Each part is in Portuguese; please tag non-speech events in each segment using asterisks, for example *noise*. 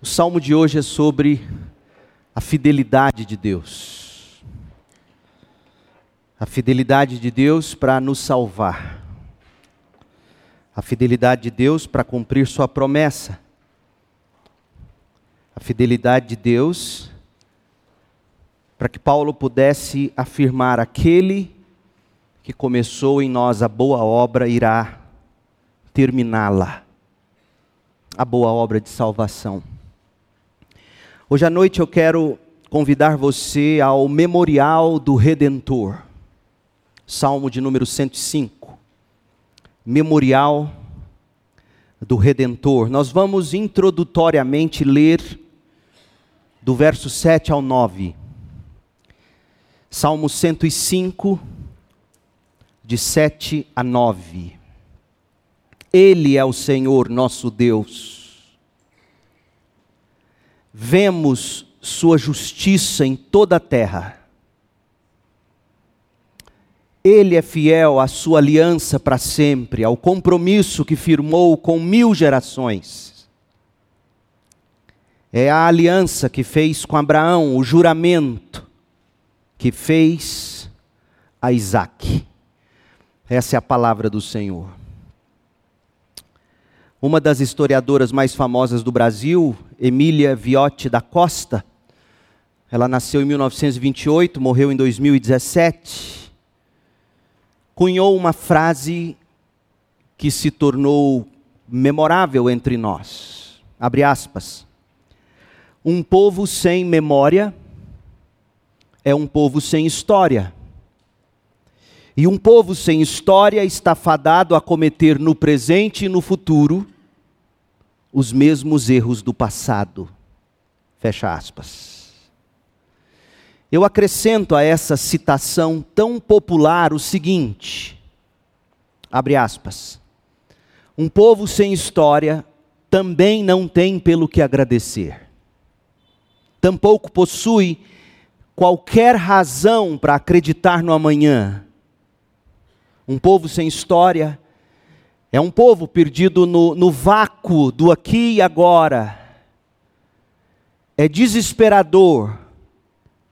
O salmo de hoje é sobre a fidelidade de Deus. A fidelidade de Deus para nos salvar. A fidelidade de Deus para cumprir Sua promessa. A fidelidade de Deus para que Paulo pudesse afirmar: aquele que começou em nós a boa obra irá terminá-la a boa obra de salvação. Hoje à noite eu quero convidar você ao memorial do Redentor, Salmo de número 105. Memorial do Redentor. Nós vamos introdutoriamente ler do verso 7 ao 9. Salmo 105, de 7 a 9. Ele é o Senhor nosso Deus vemos sua justiça em toda a terra. Ele é fiel à sua aliança para sempre, ao compromisso que firmou com mil gerações. É a aliança que fez com Abraão, o juramento que fez a Isaac. Essa é a palavra do Senhor. Uma das historiadoras mais famosas do Brasil, Emília Viotti da Costa, ela nasceu em 1928, morreu em 2017, cunhou uma frase que se tornou memorável entre nós. Abre aspas. Um povo sem memória é um povo sem história. E um povo sem história está fadado a cometer no presente e no futuro os mesmos erros do passado. Fecha aspas. Eu acrescento a essa citação tão popular o seguinte: abre aspas. Um povo sem história também não tem pelo que agradecer. Tampouco possui qualquer razão para acreditar no amanhã um povo sem história, é um povo perdido no, no vácuo do aqui e agora. É desesperador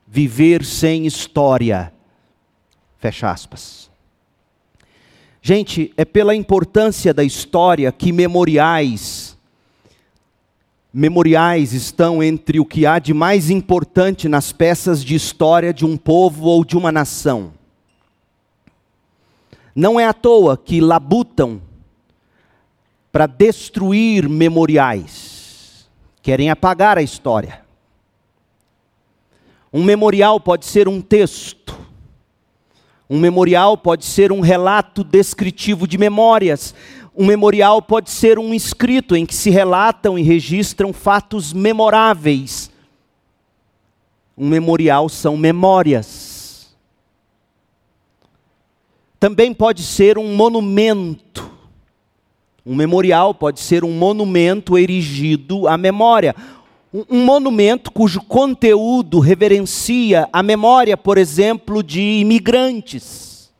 viver sem história. Fecha aspas. Gente, é pela importância da história que memoriais memoriais estão entre o que há de mais importante nas peças de história de um povo ou de uma nação. Não é à toa que labutam para destruir memoriais, querem apagar a história. Um memorial pode ser um texto, um memorial pode ser um relato descritivo de memórias, um memorial pode ser um escrito em que se relatam e registram fatos memoráveis. Um memorial são memórias. Também pode ser um monumento. Um memorial pode ser um monumento erigido à memória. Um, um monumento cujo conteúdo reverencia a memória, por exemplo, de imigrantes.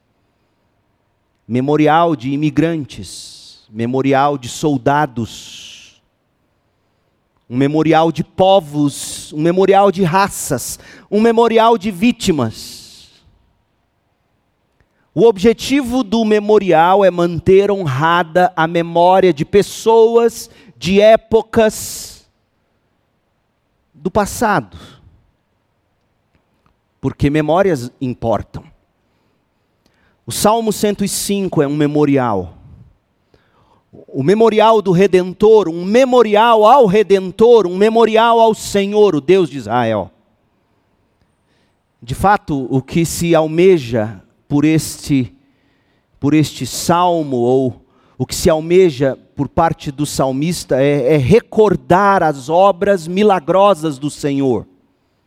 Memorial de imigrantes. Memorial de soldados. Um memorial de povos. Um memorial de raças. Um memorial de vítimas o objetivo do memorial é manter honrada a memória de pessoas, de épocas do passado. Porque memórias importam. O Salmo 105 é um memorial. O memorial do Redentor, um memorial ao Redentor, um memorial ao Senhor, o Deus de Israel. De fato, o que se almeja por este por este salmo ou o que se almeja por parte do salmista é, é, recordar as obras milagrosas do Senhor.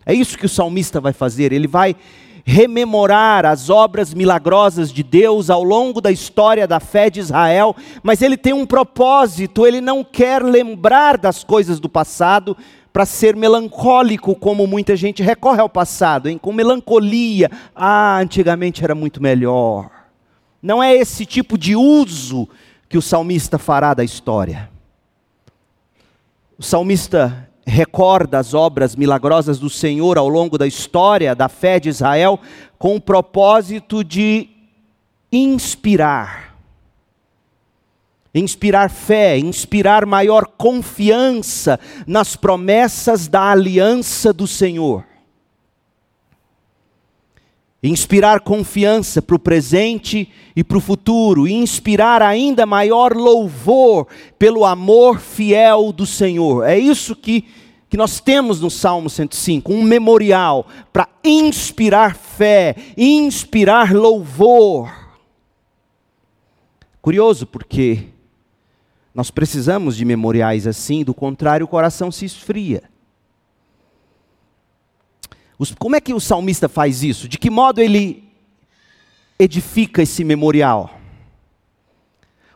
É isso que o salmista vai fazer, ele vai rememorar as obras milagrosas de Deus ao longo da história da fé de Israel, mas ele tem um propósito, ele não quer lembrar das coisas do passado, para ser melancólico, como muita gente recorre ao passado, hein? com melancolia. Ah, antigamente era muito melhor. Não é esse tipo de uso que o salmista fará da história. O salmista recorda as obras milagrosas do Senhor ao longo da história da fé de Israel com o propósito de inspirar. Inspirar fé, inspirar maior confiança nas promessas da aliança do Senhor inspirar confiança para o presente e para o futuro, e inspirar ainda maior louvor pelo amor fiel do Senhor. É isso que, que nós temos no Salmo 105, um memorial para inspirar fé, inspirar louvor. Curioso porque nós precisamos de memoriais assim, do contrário, o coração se esfria. Como é que o salmista faz isso? De que modo ele edifica esse memorial?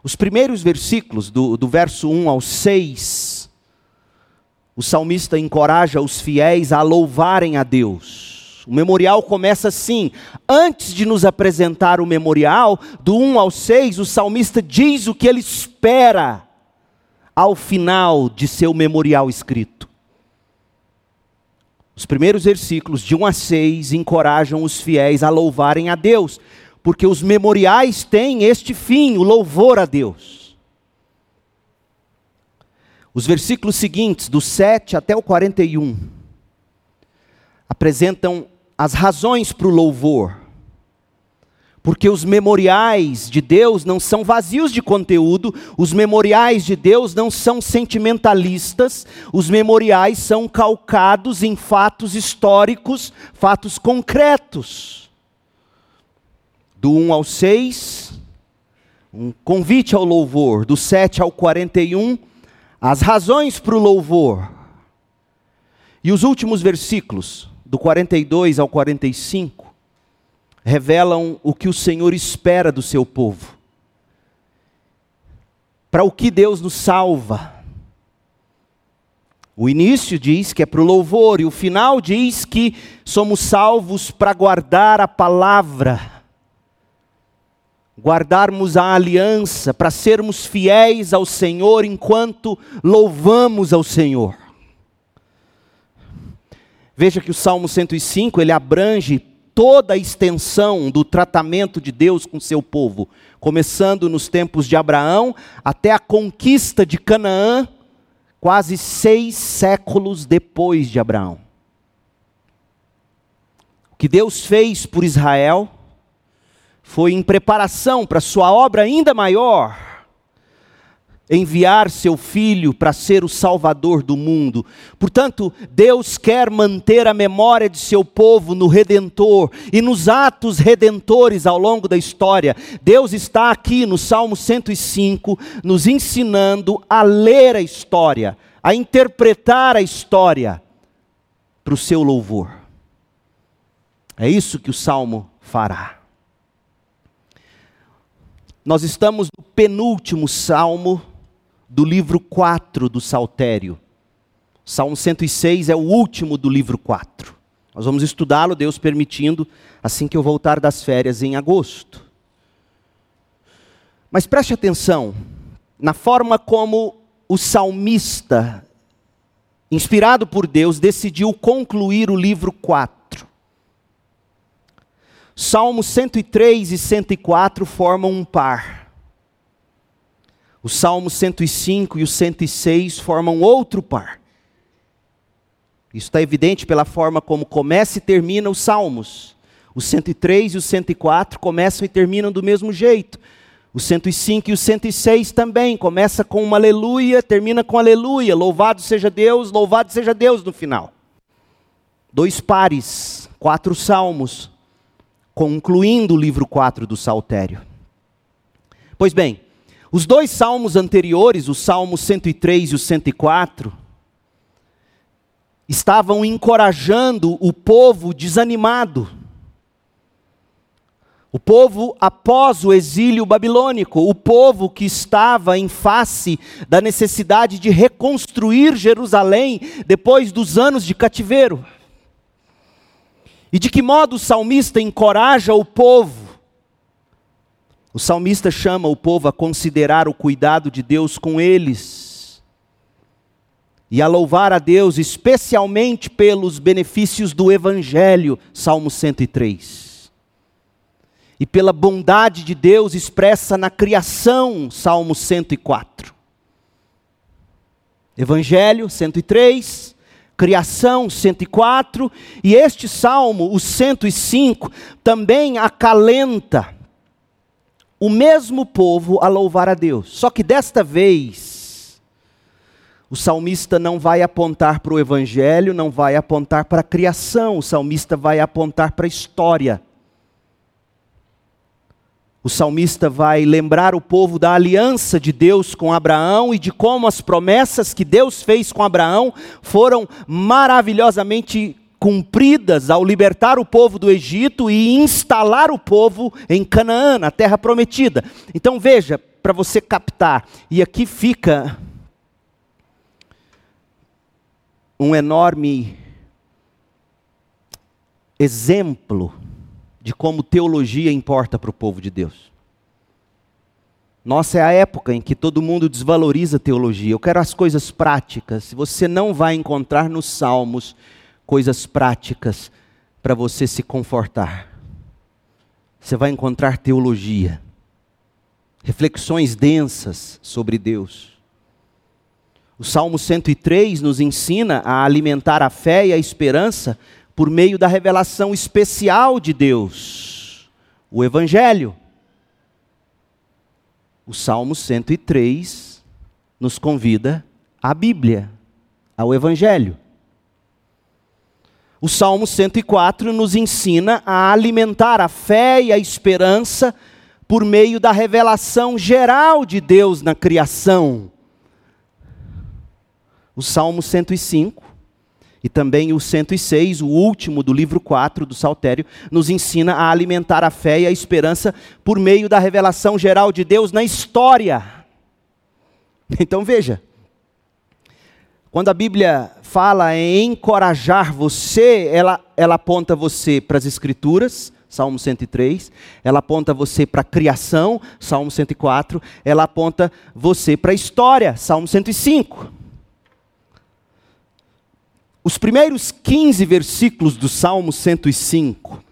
Os primeiros versículos, do, do verso 1 ao 6, o salmista encoraja os fiéis a louvarem a Deus. O memorial começa assim. Antes de nos apresentar o memorial, do 1 ao 6, o salmista diz o que ele espera ao final de seu memorial escrito. Os primeiros versículos, de 1 a 6, encorajam os fiéis a louvarem a Deus, porque os memoriais têm este fim, o louvor a Deus. Os versículos seguintes, do 7 até o 41, apresentam as razões para o louvor. Porque os memoriais de Deus não são vazios de conteúdo, os memoriais de Deus não são sentimentalistas, os memoriais são calcados em fatos históricos, fatos concretos. Do 1 ao 6, um convite ao louvor, do 7 ao 41, as razões para o louvor. E os últimos versículos, do 42 ao 45, revelam o que o Senhor espera do seu povo. Para o que Deus nos salva. O início diz que é para o louvor, e o final diz que somos salvos para guardar a palavra, guardarmos a aliança, para sermos fiéis ao Senhor enquanto louvamos ao Senhor. Veja que o Salmo 105 ele abrange toda a extensão do tratamento de Deus com seu povo, começando nos tempos de Abraão até a conquista de Canaã, quase seis séculos depois de Abraão. O que Deus fez por Israel foi em preparação para sua obra ainda maior enviar seu filho para ser o salvador do mundo. Portanto, Deus quer manter a memória de seu povo no redentor e nos atos redentores ao longo da história. Deus está aqui no Salmo 105 nos ensinando a ler a história, a interpretar a história para o seu louvor. É isso que o salmo fará. Nós estamos no penúltimo salmo do livro 4 do Saltério. Salmo 106 é o último do livro 4. Nós vamos estudá-lo, Deus permitindo, assim que eu voltar das férias em agosto. Mas preste atenção na forma como o salmista, inspirado por Deus, decidiu concluir o livro 4. Salmos 103 e 104 formam um par. O Salmo 105 e o 106 formam outro par. Isso está evidente pela forma como começa e termina os Salmos. Os 103 e os 104 começam e terminam do mesmo jeito. Os 105 e os 106 também começa com uma aleluia, termina com aleluia. Louvado seja Deus, louvado seja Deus no final. Dois pares, quatro salmos, concluindo o livro 4 do Saltério. Pois bem, os dois salmos anteriores, o Salmo 103 e o 104, estavam encorajando o povo desanimado. O povo após o exílio babilônico, o povo que estava em face da necessidade de reconstruir Jerusalém depois dos anos de cativeiro. E de que modo o salmista encoraja o povo o salmista chama o povo a considerar o cuidado de Deus com eles. e a louvar a Deus, especialmente pelos benefícios do Evangelho, Salmo 103. E pela bondade de Deus expressa na criação, Salmo 104. Evangelho 103, criação 104, e este salmo, o 105, também acalenta o mesmo povo a louvar a Deus. Só que desta vez, o salmista não vai apontar para o evangelho, não vai apontar para a criação, o salmista vai apontar para a história. O salmista vai lembrar o povo da aliança de Deus com Abraão e de como as promessas que Deus fez com Abraão foram maravilhosamente cumpridas ao libertar o povo do Egito e instalar o povo em Canaã, na terra prometida. Então veja, para você captar, e aqui fica um enorme exemplo de como teologia importa para o povo de Deus. Nossa é a época em que todo mundo desvaloriza teologia. Eu quero as coisas práticas. Você não vai encontrar nos Salmos coisas práticas para você se confortar, você vai encontrar teologia, reflexões densas sobre Deus. O Salmo 103 nos ensina a alimentar a fé e a esperança por meio da revelação especial de Deus, o Evangelho. O Salmo 103 nos convida à Bíblia, ao Evangelho. O Salmo 104 nos ensina a alimentar a fé e a esperança por meio da revelação geral de Deus na criação o Salmo 105 e também o 106, o último do livro 4 do Saltério, nos ensina a alimentar a fé e a esperança por meio da revelação geral de Deus na história. Então veja, quando a Bíblia fala em encorajar você, ela, ela aponta você para as Escrituras, Salmo 103, ela aponta você para a criação, Salmo 104, ela aponta você para a história, Salmo 105. Os primeiros 15 versículos do Salmo 105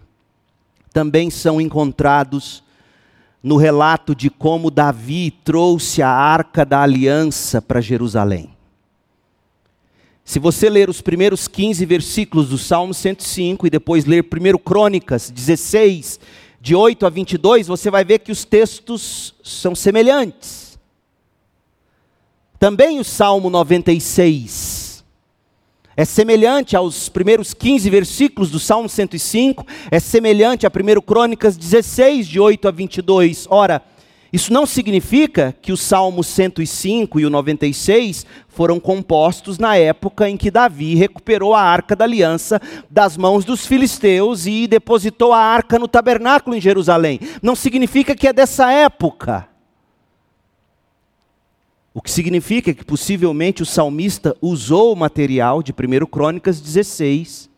também são encontrados no relato de como Davi trouxe a arca da aliança para Jerusalém. Se você ler os primeiros 15 versículos do Salmo 105 e depois ler 1 Crônicas 16, de 8 a 22, você vai ver que os textos são semelhantes. Também o Salmo 96 é semelhante aos primeiros 15 versículos do Salmo 105, é semelhante a 1 Crônicas 16, de 8 a 22. Ora, isso não significa que o Salmo 105 e o 96 foram compostos na época em que Davi recuperou a arca da aliança das mãos dos filisteus e depositou a arca no tabernáculo em Jerusalém. Não significa que é dessa época. O que significa que possivelmente o salmista usou o material de 1 Crônicas 16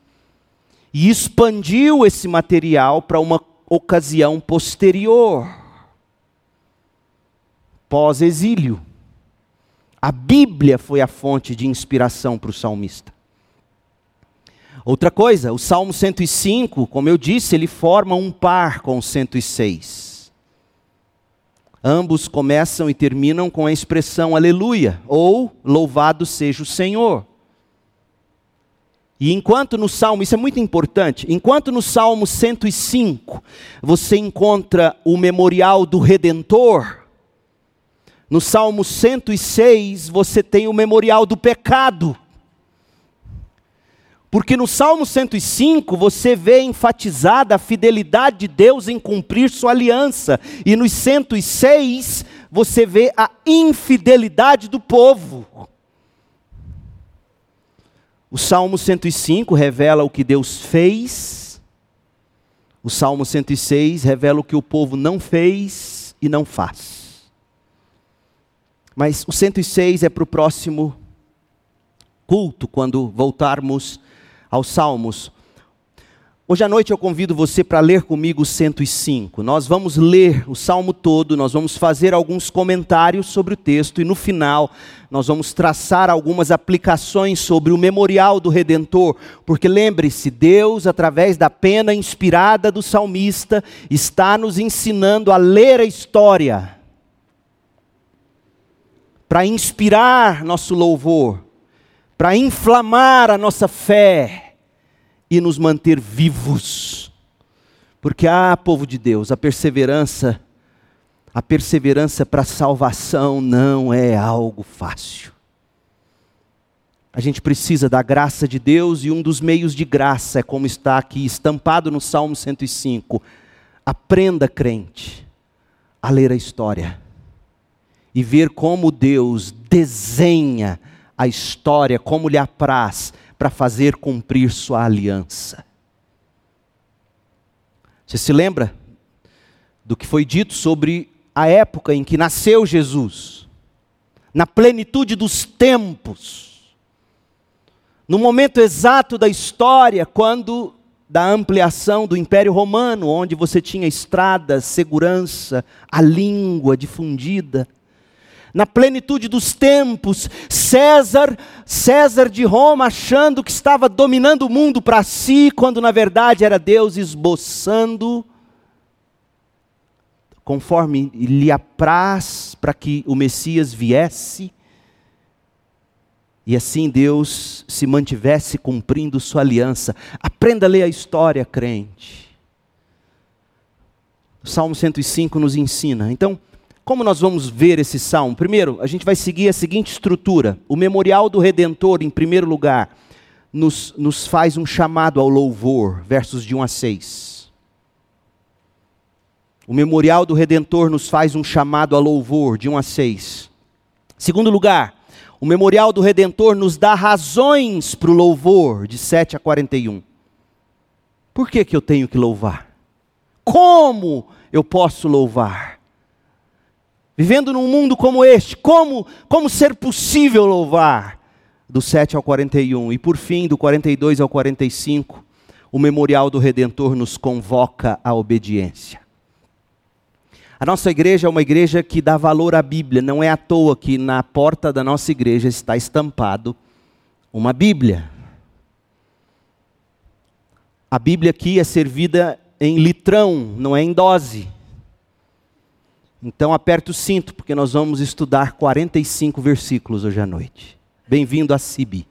e expandiu esse material para uma ocasião posterior, pós-exílio. A Bíblia foi a fonte de inspiração para o salmista. Outra coisa, o Salmo 105, como eu disse, ele forma um par com o 106. Ambos começam e terminam com a expressão aleluia, ou louvado seja o Senhor. E enquanto no Salmo, isso é muito importante, enquanto no Salmo 105 você encontra o memorial do Redentor, no Salmo 106 você tem o memorial do pecado. Porque no Salmo 105 você vê enfatizada a fidelidade de Deus em cumprir sua aliança, e nos 106 você vê a infidelidade do povo. O Salmo 105 revela o que Deus fez, o Salmo 106 revela o que o povo não fez e não faz. Mas o 106 é para o próximo culto, quando voltarmos aos Salmos. Hoje à noite eu convido você para ler comigo o 105. Nós vamos ler o salmo todo, nós vamos fazer alguns comentários sobre o texto e no final nós vamos traçar algumas aplicações sobre o memorial do redentor, porque lembre-se, Deus, através da pena inspirada do salmista, está nos ensinando a ler a história para inspirar nosso louvor, para inflamar a nossa fé e nos manter vivos. Porque, ah, povo de Deus, a perseverança, a perseverança para salvação não é algo fácil. A gente precisa da graça de Deus e um dos meios de graça é como está aqui estampado no Salmo 105. Aprenda, crente, a ler a história e ver como Deus desenha a história, como lhe apraz para fazer cumprir sua aliança. Você se lembra do que foi dito sobre a época em que nasceu Jesus? Na plenitude dos tempos, no momento exato da história, quando da ampliação do Império Romano, onde você tinha estradas, segurança, a língua difundida na plenitude dos tempos, César, César de Roma achando que estava dominando o mundo para si, quando na verdade era Deus esboçando conforme lhe apraz para que o Messias viesse. E assim Deus se mantivesse cumprindo sua aliança. Aprenda a ler a história, crente. O Salmo 105 nos ensina. Então, como nós vamos ver esse salmo? Primeiro, a gente vai seguir a seguinte estrutura: o memorial do Redentor, em primeiro lugar, nos, nos faz um chamado ao louvor, versos de 1 a 6. O memorial do Redentor nos faz um chamado a louvor, de 1 a 6. Segundo lugar, o memorial do Redentor nos dá razões para o louvor, de 7 a 41. Por que, que eu tenho que louvar? Como eu posso louvar? Vivendo num mundo como este, como, como ser possível louvar? Do 7 ao 41. E por fim, do 42 ao 45, o memorial do Redentor nos convoca à obediência. A nossa igreja é uma igreja que dá valor à Bíblia, não é à toa que na porta da nossa igreja está estampado uma Bíblia. A Bíblia aqui é servida em litrão, não é em dose. Então aperte o cinto, porque nós vamos estudar 45 versículos hoje à noite. Bem-vindo a Sibi.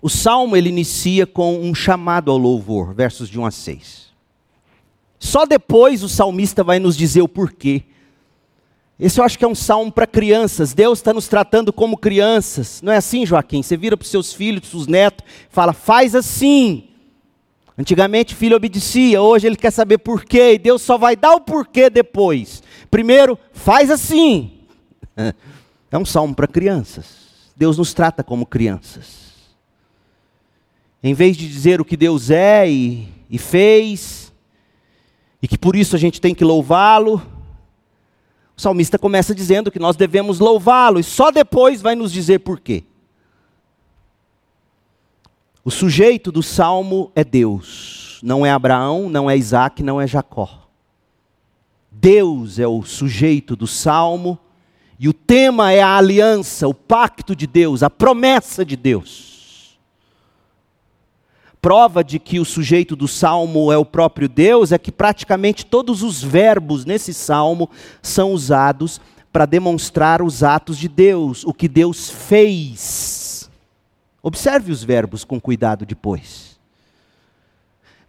O salmo ele inicia com um chamado ao louvor, versos de 1 a 6. Só depois o salmista vai nos dizer o porquê. Esse eu acho que é um salmo para crianças. Deus está nos tratando como crianças. Não é assim, Joaquim? Você vira para os seus filhos, para os netos, fala, faz assim. Antigamente filho obedecia, hoje ele quer saber por quê, e Deus só vai dar o porquê depois. Primeiro, faz assim. *laughs* É um salmo para crianças. Deus nos trata como crianças. Em vez de dizer o que Deus é e, e fez, e que por isso a gente tem que louvá-lo, o salmista começa dizendo que nós devemos louvá-lo, e só depois vai nos dizer por quê. O sujeito do salmo é Deus, não é Abraão, não é Isaac, não é Jacó. Deus é o sujeito do salmo, e o tema é a aliança, o pacto de Deus, a promessa de Deus. Prova de que o sujeito do salmo é o próprio Deus é que praticamente todos os verbos nesse salmo são usados para demonstrar os atos de Deus, o que Deus fez Observe os verbos com cuidado depois.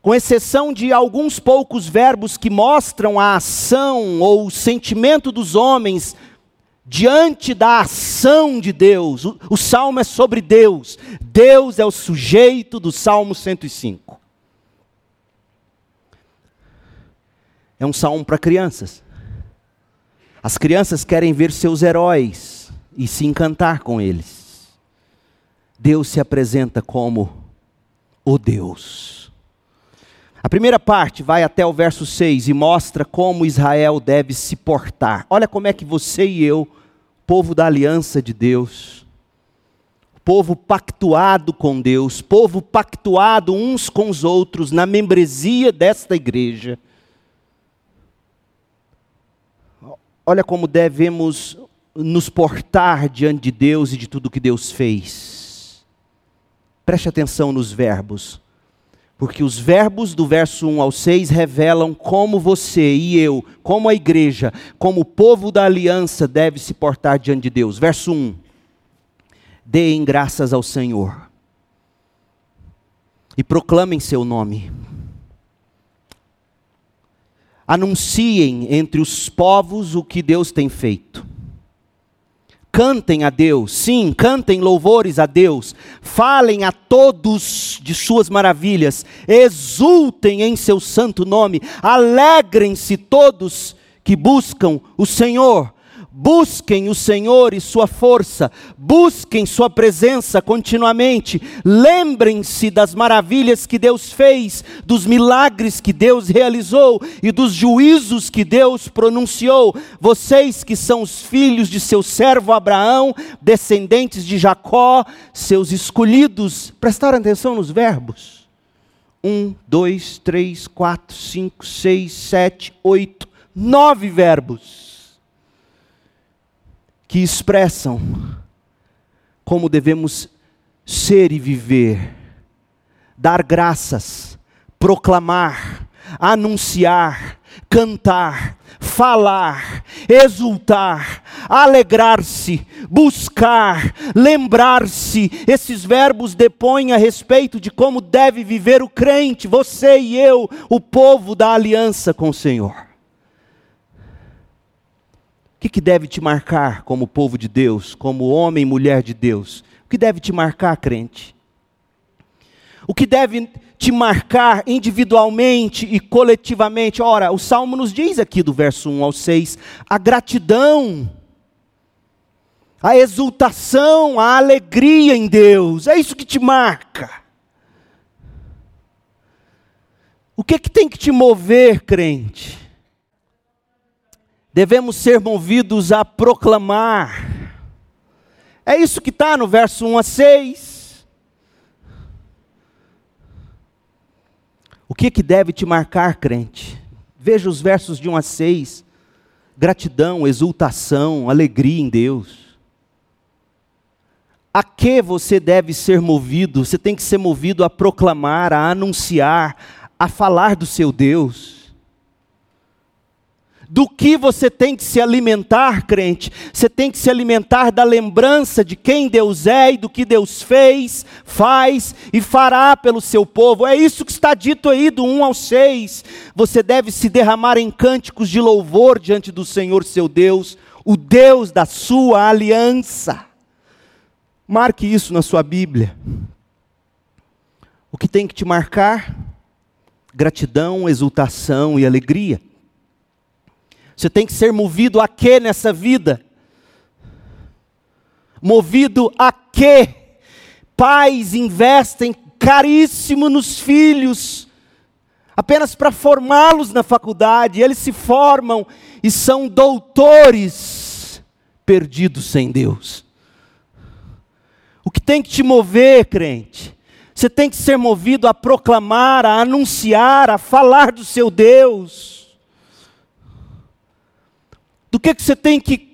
Com exceção de alguns poucos verbos que mostram a ação ou o sentimento dos homens diante da ação de Deus, o, o salmo é sobre Deus. Deus é o sujeito do Salmo 105. É um salmo para crianças. As crianças querem ver seus heróis e se encantar com eles. Deus se apresenta como o Deus. A primeira parte vai até o verso 6 e mostra como Israel deve se portar. Olha como é que você e eu, povo da aliança de Deus, povo pactuado com Deus, povo pactuado uns com os outros na membresia desta igreja. Olha como devemos nos portar diante de Deus e de tudo que Deus fez. Preste atenção nos verbos, porque os verbos do verso 1 ao 6 revelam como você e eu, como a igreja, como o povo da aliança deve se portar diante de Deus. Verso 1 deem graças ao Senhor e proclamem seu nome. Anunciem entre os povos o que Deus tem feito. Cantem a Deus, sim, cantem louvores a Deus. Falem a todos de suas maravilhas. Exultem em seu santo nome. Alegrem-se todos que buscam o Senhor. Busquem o Senhor e Sua força, busquem Sua presença continuamente, lembrem-se das maravilhas que Deus fez, dos milagres que Deus realizou e dos juízos que Deus pronunciou. Vocês que são os filhos de seu servo Abraão, descendentes de Jacó, seus escolhidos, prestaram atenção nos verbos. Um, dois, três, quatro, cinco, seis, sete, oito, nove verbos que expressam como devemos ser e viver, dar graças, proclamar, anunciar, cantar, falar, exultar, alegrar-se, buscar, lembrar-se. Esses verbos depõem a respeito de como deve viver o crente, você e eu, o povo da aliança com o Senhor. O que, que deve te marcar como povo de Deus, como homem e mulher de Deus? O que deve te marcar, crente? O que deve te marcar individualmente e coletivamente? Ora, o Salmo nos diz aqui do verso 1 ao 6, a gratidão, a exultação, a alegria em Deus, é isso que te marca. O que, que tem que te mover, crente? Devemos ser movidos a proclamar. É isso que está no verso 1 a 6. O que, que deve te marcar, crente? Veja os versos de 1 a 6. Gratidão, exultação, alegria em Deus. A que você deve ser movido? Você tem que ser movido a proclamar, a anunciar, a falar do seu Deus do que você tem que se alimentar, crente. Você tem que se alimentar da lembrança de quem Deus é e do que Deus fez, faz e fará pelo seu povo. É isso que está dito aí do 1 ao 6. Você deve se derramar em cânticos de louvor diante do Senhor seu Deus, o Deus da sua aliança. Marque isso na sua Bíblia. O que tem que te marcar? Gratidão, exultação e alegria. Você tem que ser movido a quê nessa vida? Movido a quê? Pais investem caríssimo nos filhos, apenas para formá-los na faculdade, eles se formam e são doutores perdidos sem Deus. O que tem que te mover, crente? Você tem que ser movido a proclamar, a anunciar, a falar do seu Deus do que, que você tem que,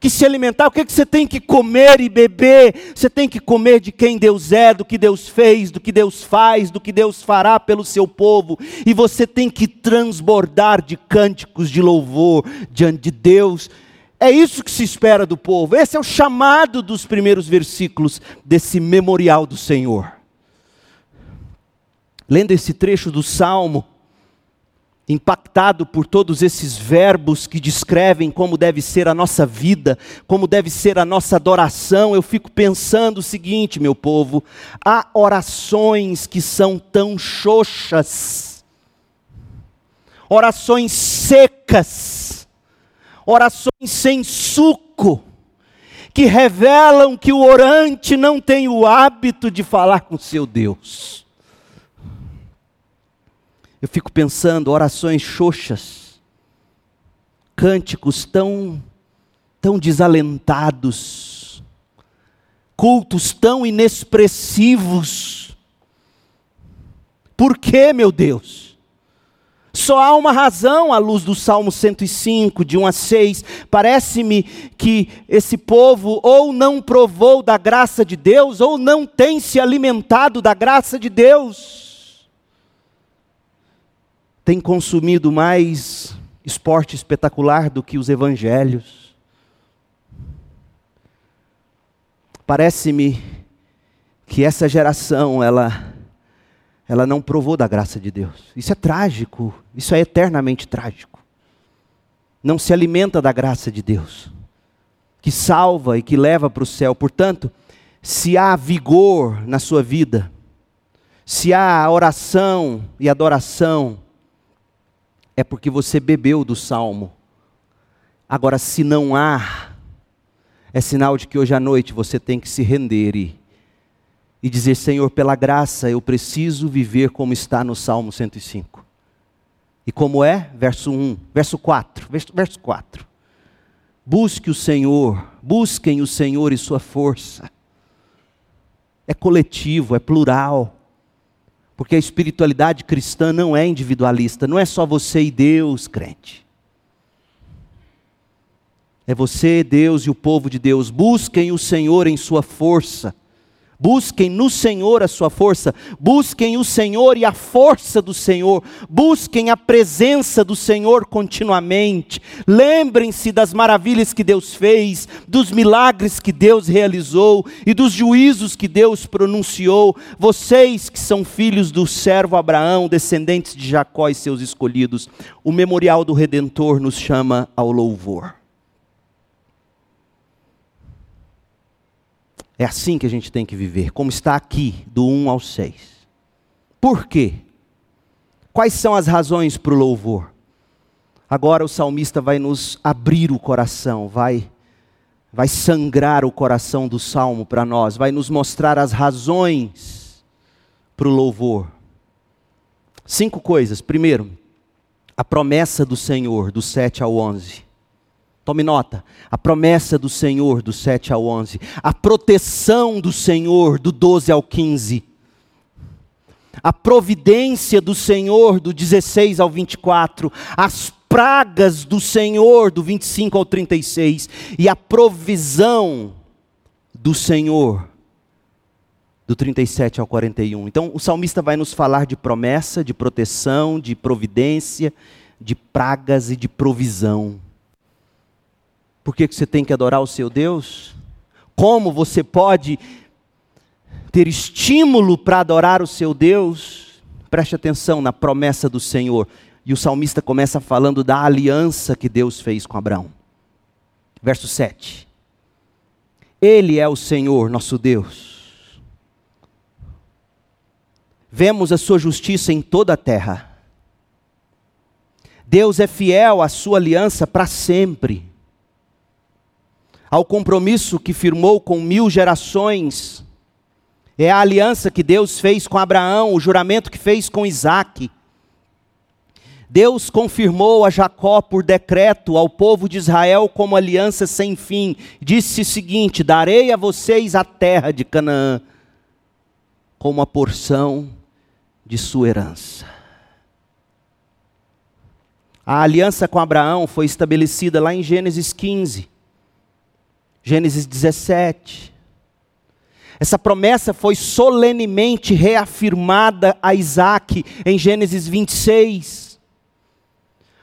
que se alimentar, o que, que você tem que comer e beber. Você tem que comer de quem Deus é, do que Deus fez, do que Deus faz, do que Deus fará pelo seu povo. E você tem que transbordar de cânticos de louvor diante de Deus. É isso que se espera do povo. Esse é o chamado dos primeiros versículos desse memorial do Senhor. Lendo esse trecho do Salmo, impactado por todos esses verbos que descrevem como deve ser a nossa vida, como deve ser a nossa adoração, eu fico pensando o seguinte, meu povo: há orações que são tão xoxas, orações secas, orações sem suco, que revelam que o orante não tem o hábito de falar com seu Deus. Eu fico pensando, orações xoxas, cânticos tão, tão desalentados, cultos tão inexpressivos. Por que, meu Deus? Só há uma razão à luz do Salmo 105, de 1 a 6. Parece-me que esse povo ou não provou da graça de Deus, ou não tem se alimentado da graça de Deus. Tem consumido mais esporte espetacular do que os evangelhos. Parece-me que essa geração, ela ela não provou da graça de Deus. Isso é trágico, isso é eternamente trágico. Não se alimenta da graça de Deus, que salva e que leva para o céu. Portanto, se há vigor na sua vida, se há oração e adoração, é porque você bebeu do salmo. Agora, se não há, é sinal de que hoje à noite você tem que se render e e dizer: Senhor, pela graça eu preciso viver como está no Salmo 105. E como é? Verso 1, verso 4, verso 4. Busque o Senhor, busquem o Senhor e sua força. É coletivo, é plural. Porque a espiritualidade cristã não é individualista, não é só você e Deus, crente. É você, Deus e o povo de Deus. Busquem o Senhor em sua força Busquem no Senhor a sua força, busquem o Senhor e a força do Senhor, busquem a presença do Senhor continuamente. Lembrem-se das maravilhas que Deus fez, dos milagres que Deus realizou e dos juízos que Deus pronunciou. Vocês que são filhos do servo Abraão, descendentes de Jacó e seus escolhidos, o memorial do Redentor nos chama ao louvor. É assim que a gente tem que viver, como está aqui, do 1 ao 6. Por quê? Quais são as razões para o louvor? Agora o salmista vai nos abrir o coração, vai vai sangrar o coração do salmo para nós, vai nos mostrar as razões para o louvor. Cinco coisas. Primeiro, a promessa do Senhor, do 7 ao 11. Tome nota, a promessa do Senhor, do 7 ao 11, a proteção do Senhor, do 12 ao 15, a providência do Senhor, do 16 ao 24, as pragas do Senhor, do 25 ao 36, e a provisão do Senhor, do 37 ao 41. Então, o salmista vai nos falar de promessa, de proteção, de providência, de pragas e de provisão. Por que, você tem que adorar o seu Deus? Como você pode ter estímulo para adorar o seu Deus? Preste atenção na promessa do Senhor. E o salmista começa falando da aliança que Deus fez com Abraão. Verso 7. Ele é o Senhor, nosso Deus. Vemos a sua justiça em toda a terra. Deus é fiel à sua aliança para sempre ao compromisso que firmou com mil gerações. É a aliança que Deus fez com Abraão, o juramento que fez com Isaac. Deus confirmou a Jacó por decreto ao povo de Israel como aliança sem fim. Disse o seguinte: Darei a vocês a terra de Canaã como a porção de sua herança. A aliança com Abraão foi estabelecida lá em Gênesis 15. Gênesis 17. Essa promessa foi solenemente reafirmada a Isaac em Gênesis 26.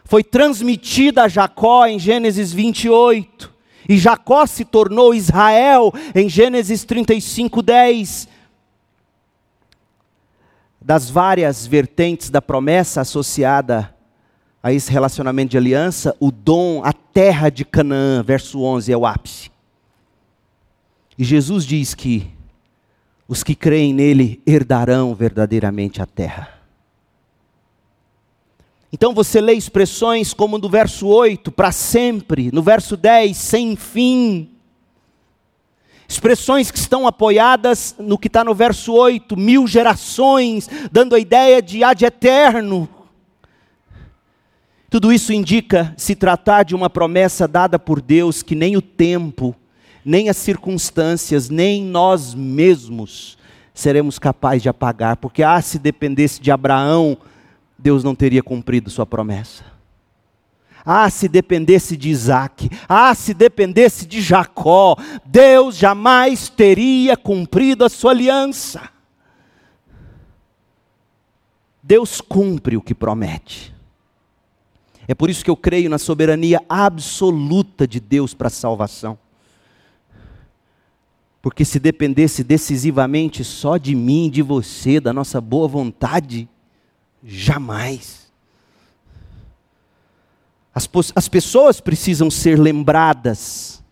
Foi transmitida a Jacó em Gênesis 28. E Jacó se tornou Israel em Gênesis 35, 10. Das várias vertentes da promessa associada a esse relacionamento de aliança, o dom, a terra de Canaã, verso 11, é o ápice. E Jesus diz que os que creem nele herdarão verdadeiramente a terra. Então você lê expressões como no verso 8, para sempre, no verso 10, sem fim. Expressões que estão apoiadas no que está no verso 8, mil gerações, dando a ideia de ad eterno. Tudo isso indica se tratar de uma promessa dada por Deus que nem o tempo nem as circunstâncias, nem nós mesmos seremos capazes de apagar, porque ah, se dependesse de Abraão, Deus não teria cumprido sua promessa. Ah, se dependesse de Isaac, ah, se dependesse de Jacó, Deus jamais teria cumprido a sua aliança. Deus cumpre o que promete. É por isso que eu creio na soberania absoluta de Deus para a salvação. Porque se dependesse decisivamente só de mim, de você, da nossa boa vontade, jamais. As, as pessoas precisam ser lembradas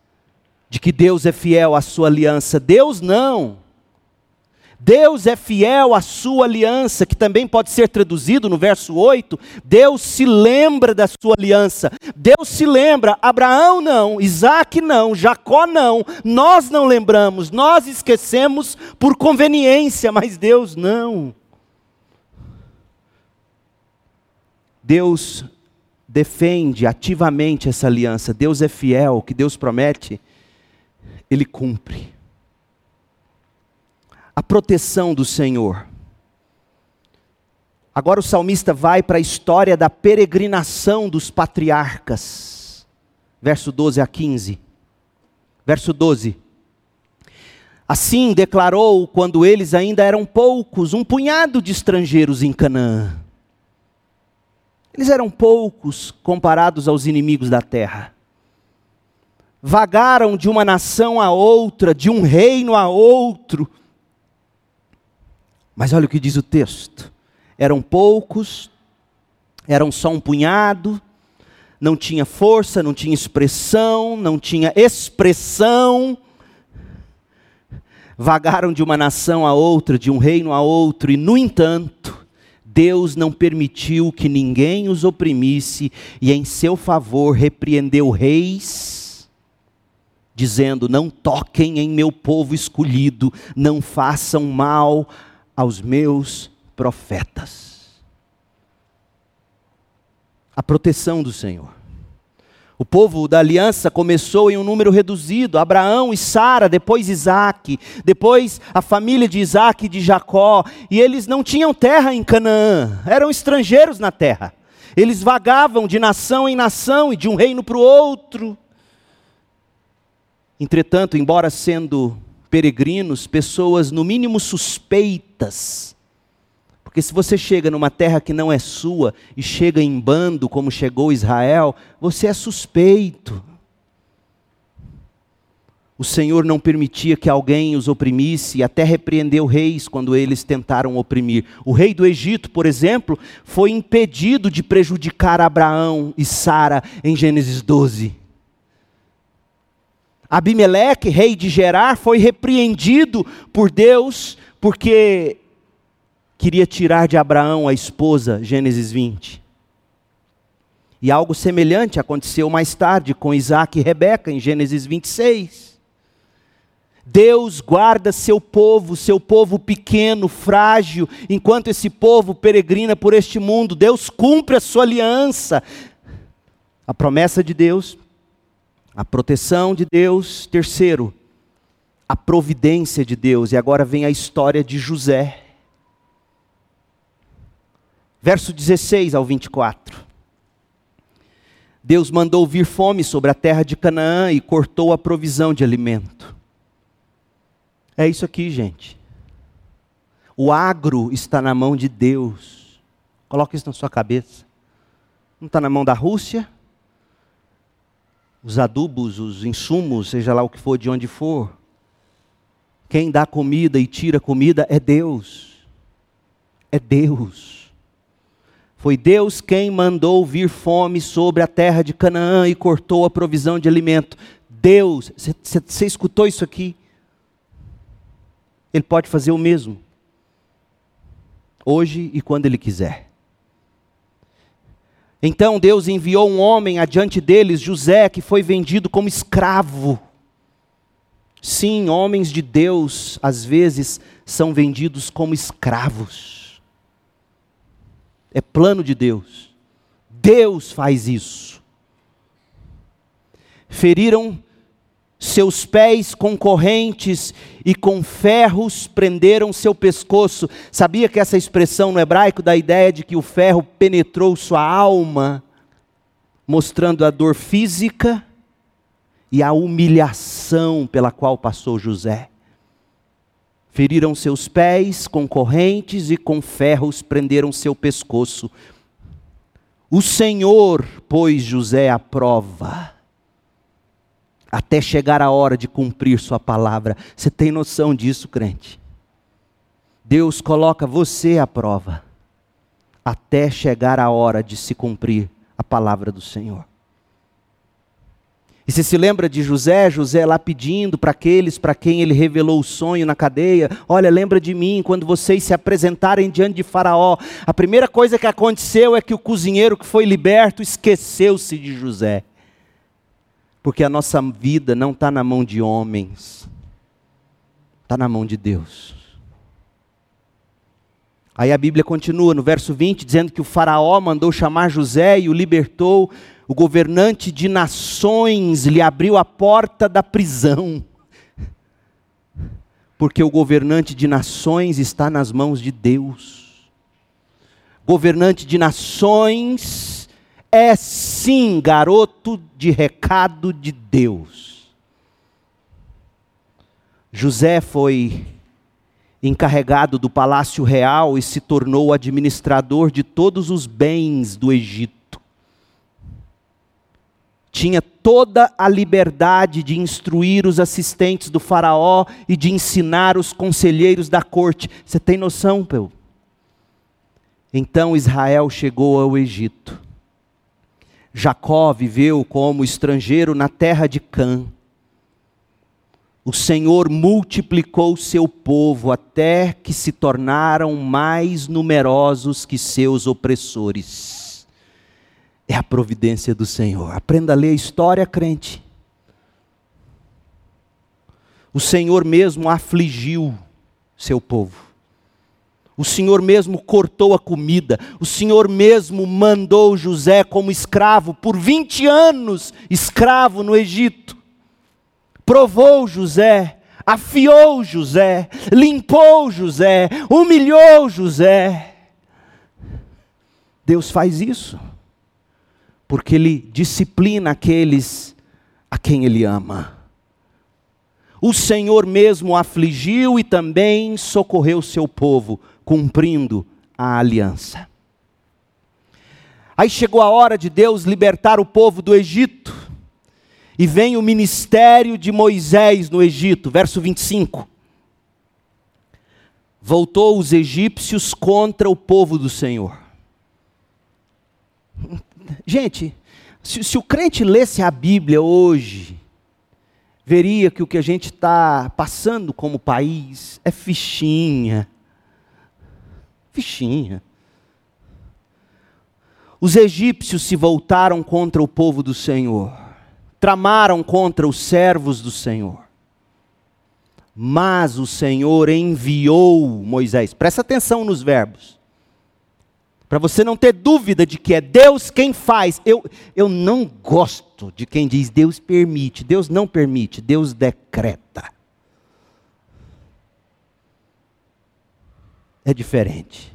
de que Deus é fiel à sua aliança. Deus não. Deus é fiel à sua aliança, que também pode ser traduzido no verso 8. Deus se lembra da sua aliança. Deus se lembra, Abraão não, Isaac não, Jacó não, nós não lembramos, nós esquecemos por conveniência, mas Deus não. Deus defende ativamente essa aliança, Deus é fiel, o que Deus promete, Ele cumpre a proteção do Senhor. Agora o salmista vai para a história da peregrinação dos patriarcas. Verso 12 a 15. Verso 12. Assim declarou quando eles ainda eram poucos, um punhado de estrangeiros em Canaã. Eles eram poucos comparados aos inimigos da terra. Vagaram de uma nação a outra, de um reino a outro, mas olha o que diz o texto: eram poucos, eram só um punhado, não tinha força, não tinha expressão, não tinha expressão. Vagaram de uma nação a outra, de um reino a outro, e no entanto, Deus não permitiu que ninguém os oprimisse, e em seu favor repreendeu reis, dizendo: Não toquem em meu povo escolhido, não façam mal aos meus profetas. A proteção do Senhor. O povo da aliança começou em um número reduzido: Abraão e Sara, depois Isaac, depois a família de Isaac e de Jacó, e eles não tinham terra em Canaã, eram estrangeiros na terra. Eles vagavam de nação em nação e de um reino para o outro. Entretanto, embora sendo peregrinos, pessoas no mínimo suspeitas. Porque se você chega numa terra que não é sua e chega em bando, como chegou Israel, você é suspeito. O Senhor não permitia que alguém os oprimisse e até repreendeu reis quando eles tentaram oprimir. O rei do Egito, por exemplo, foi impedido de prejudicar Abraão e Sara em Gênesis 12. Abimeleque, rei de Gerar, foi repreendido por Deus porque queria tirar de Abraão a esposa, Gênesis 20. E algo semelhante aconteceu mais tarde com Isaac e Rebeca, em Gênesis 26. Deus guarda seu povo, seu povo pequeno, frágil, enquanto esse povo peregrina por este mundo. Deus cumpre a sua aliança. A promessa de Deus a proteção de Deus. Terceiro, a providência de Deus. E agora vem a história de José. Verso 16 ao 24. Deus mandou vir fome sobre a terra de Canaã e cortou a provisão de alimento. É isso aqui, gente. O agro está na mão de Deus. Coloque isso na sua cabeça. Não está na mão da Rússia, os adubos, os insumos, seja lá o que for, de onde for. Quem dá comida e tira comida é Deus. É Deus. Foi Deus quem mandou vir fome sobre a terra de Canaã e cortou a provisão de alimento. Deus, você escutou isso aqui? Ele pode fazer o mesmo. Hoje e quando Ele quiser. Então Deus enviou um homem adiante deles, José, que foi vendido como escravo. Sim, homens de Deus, às vezes, são vendidos como escravos. É plano de Deus. Deus faz isso. Feriram seus pés com correntes e com ferros prenderam seu pescoço. Sabia que essa expressão no hebraico dá a ideia de que o ferro penetrou sua alma, mostrando a dor física e a humilhação pela qual passou José. Feriram seus pés com correntes e com ferros prenderam seu pescoço. O Senhor pôs José à prova até chegar a hora de cumprir Sua palavra. Você tem noção disso, crente? Deus coloca você à prova, até chegar a hora de se cumprir a palavra do Senhor. E você se lembra de José, José lá pedindo para aqueles para quem ele revelou o sonho na cadeia: Olha, lembra de mim quando vocês se apresentarem diante de Faraó. A primeira coisa que aconteceu é que o cozinheiro que foi liberto esqueceu-se de José porque a nossa vida não está na mão de homens, está na mão de Deus. Aí a Bíblia continua no verso 20, dizendo que o Faraó mandou chamar José e o libertou, o governante de nações lhe abriu a porta da prisão, porque o governante de nações está nas mãos de Deus. Governante de nações é sim garoto de recado de Deus. José foi encarregado do palácio real e se tornou administrador de todos os bens do Egito. Tinha toda a liberdade de instruir os assistentes do Faraó e de ensinar os conselheiros da corte. Você tem noção, Peu? Então Israel chegou ao Egito Jacó viveu como estrangeiro na terra de Cã. O Senhor multiplicou seu povo até que se tornaram mais numerosos que seus opressores. É a providência do Senhor. Aprenda a ler a história, crente. O Senhor mesmo afligiu seu povo. O Senhor mesmo cortou a comida, o Senhor mesmo mandou José como escravo por 20 anos, escravo no Egito. Provou José, afiou José, limpou José, humilhou José. Deus faz isso, porque Ele disciplina aqueles a quem Ele ama. O Senhor mesmo afligiu e também socorreu seu povo cumprindo a aliança. Aí chegou a hora de Deus libertar o povo do Egito. E vem o ministério de Moisés no Egito, verso 25. Voltou os egípcios contra o povo do Senhor. Gente, se, se o crente lesse a Bíblia hoje, veria que o que a gente está passando como país é fichinha fichinha. Os egípcios se voltaram contra o povo do Senhor, tramaram contra os servos do Senhor. Mas o Senhor enviou Moisés. Presta atenção nos verbos. Para você não ter dúvida de que é Deus quem faz. Eu, eu não gosto de quem diz Deus permite. Deus não permite, Deus decreta. é diferente.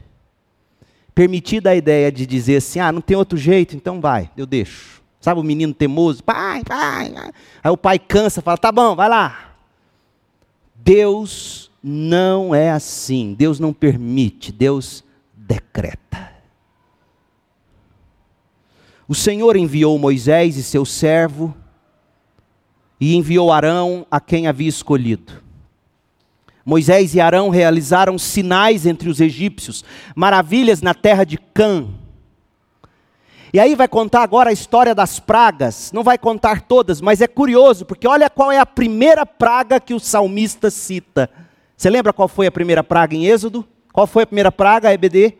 Permitida a ideia de dizer assim: ah, não tem outro jeito, então vai, eu deixo. Sabe o menino teimoso? Pai, pai, pai. Aí o pai cansa, fala: tá bom, vai lá. Deus não é assim. Deus não permite, Deus decreta. O Senhor enviou Moisés e seu servo, e enviou Arão a quem havia escolhido. Moisés e Arão realizaram sinais entre os egípcios, maravilhas na terra de Cã. E aí vai contar agora a história das pragas, não vai contar todas, mas é curioso, porque olha qual é a primeira praga que o salmista cita. Você lembra qual foi a primeira praga em Êxodo? Qual foi a primeira praga, EBD?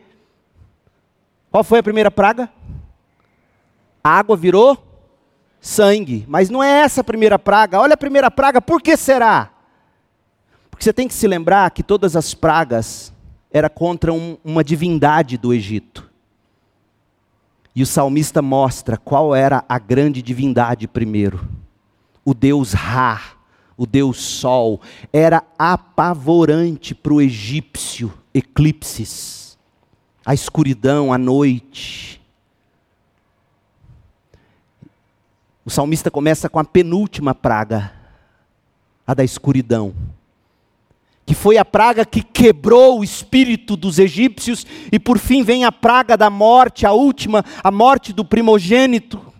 Qual foi a primeira praga? A água virou sangue. Mas não é essa a primeira praga. Olha a primeira praga, por que será? Porque você tem que se lembrar que todas as pragas era contra um, uma divindade do Egito. E o salmista mostra qual era a grande divindade primeiro. O deus Ra, o Deus Sol, era apavorante para o egípcio eclipses, a escuridão, a noite. O salmista começa com a penúltima praga, a da escuridão que foi a praga que quebrou o espírito dos egípcios, e por fim vem a praga da morte, a última, a morte do primogênito.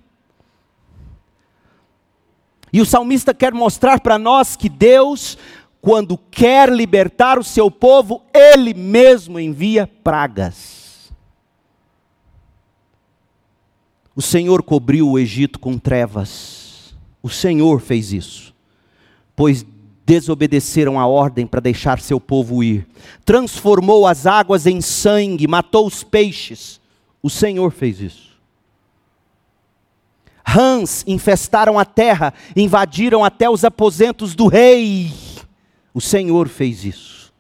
E o salmista quer mostrar para nós que Deus, quando quer libertar o seu povo, Ele mesmo envia pragas. O Senhor cobriu o Egito com trevas, o Senhor fez isso, pois desobedeceram a ordem para deixar seu povo ir. Transformou as águas em sangue, matou os peixes. O Senhor fez isso. Rãs infestaram a terra, invadiram até os aposentos do rei. O Senhor fez isso.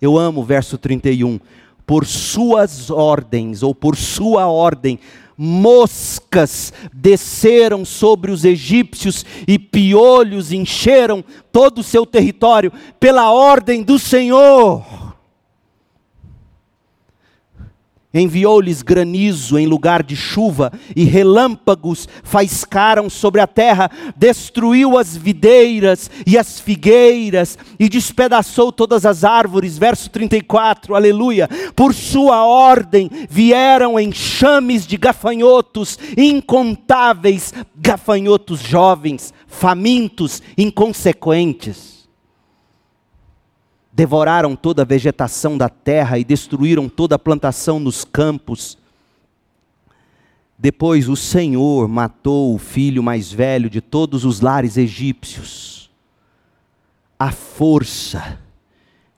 Eu amo o verso 31. Por suas ordens, ou por sua ordem, moscas desceram sobre os egípcios e piolhos encheram todo o seu território, pela ordem do Senhor enviou-lhes granizo em lugar de chuva, e relâmpagos faiscaram sobre a terra, destruiu as videiras e as figueiras, e despedaçou todas as árvores. Verso 34, aleluia. Por sua ordem vieram enxames de gafanhotos, incontáveis gafanhotos jovens, famintos, inconsequentes devoraram toda a vegetação da terra e destruíram toda a plantação nos campos. Depois o Senhor matou o filho mais velho de todos os lares egípcios. A força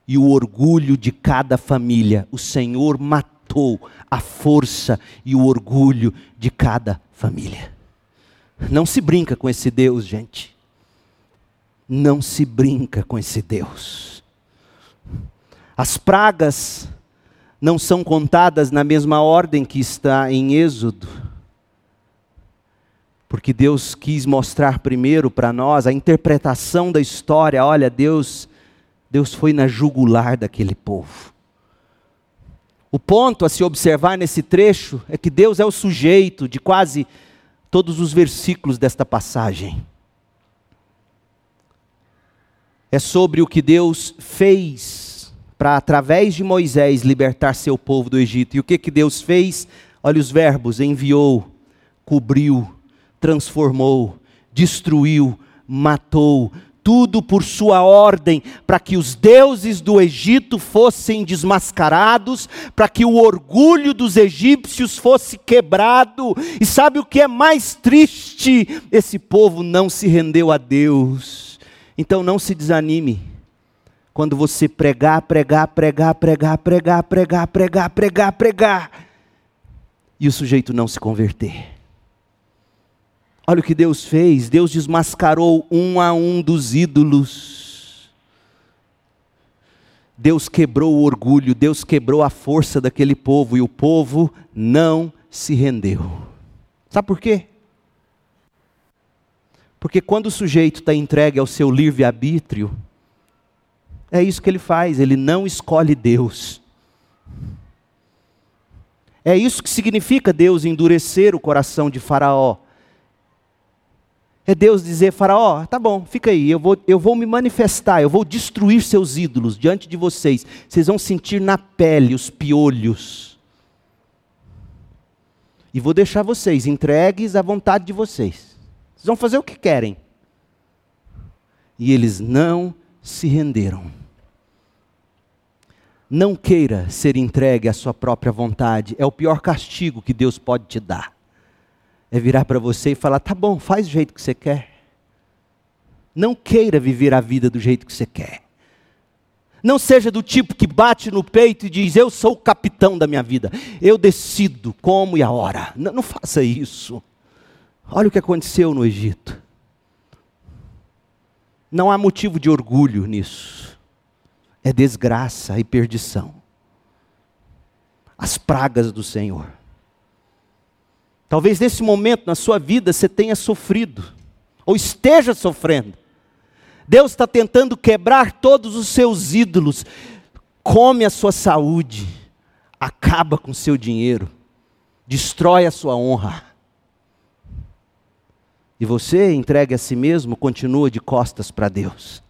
e o orgulho de cada família, o Senhor matou a força e o orgulho de cada família. Não se brinca com esse Deus, gente. Não se brinca com esse Deus. As pragas não são contadas na mesma ordem que está em Êxodo. Porque Deus quis mostrar primeiro para nós a interpretação da história. Olha, Deus, Deus foi na jugular daquele povo. O ponto a se observar nesse trecho é que Deus é o sujeito de quase todos os versículos desta passagem. É sobre o que Deus fez para, através de Moisés, libertar seu povo do Egito. E o que, que Deus fez? Olha os verbos: enviou, cobriu, transformou, destruiu, matou, tudo por sua ordem, para que os deuses do Egito fossem desmascarados, para que o orgulho dos egípcios fosse quebrado. E sabe o que é mais triste? Esse povo não se rendeu a Deus. Então não se desanime quando você pregar, pregar, pregar, pregar, pregar, pregar, pregar, pregar, pregar, e o sujeito não se converter. Olha o que Deus fez: Deus desmascarou um a um dos ídolos. Deus quebrou o orgulho, Deus quebrou a força daquele povo, e o povo não se rendeu. Sabe por quê? Porque quando o sujeito está entregue ao seu livre-arbítrio, é isso que ele faz, ele não escolhe Deus. É isso que significa Deus endurecer o coração de Faraó. É Deus dizer, Faraó, tá bom, fica aí, eu vou, eu vou me manifestar, eu vou destruir seus ídolos diante de vocês. Vocês vão sentir na pele os piolhos. E vou deixar vocês entregues à vontade de vocês. Vocês vão fazer o que querem. E eles não se renderam. Não queira ser entregue à sua própria vontade, é o pior castigo que Deus pode te dar. É virar para você e falar: tá bom, faz do jeito que você quer. Não queira viver a vida do jeito que você quer. Não seja do tipo que bate no peito e diz: Eu sou o capitão da minha vida, eu decido como e a hora. Não, não faça isso. Olha o que aconteceu no Egito. Não há motivo de orgulho nisso é desgraça e perdição. As pragas do Senhor. Talvez nesse momento na sua vida você tenha sofrido, ou esteja sofrendo. Deus está tentando quebrar todos os seus ídolos, come a sua saúde, acaba com o seu dinheiro, destrói a sua honra. E você entregue a si mesmo, continua de costas para Deus.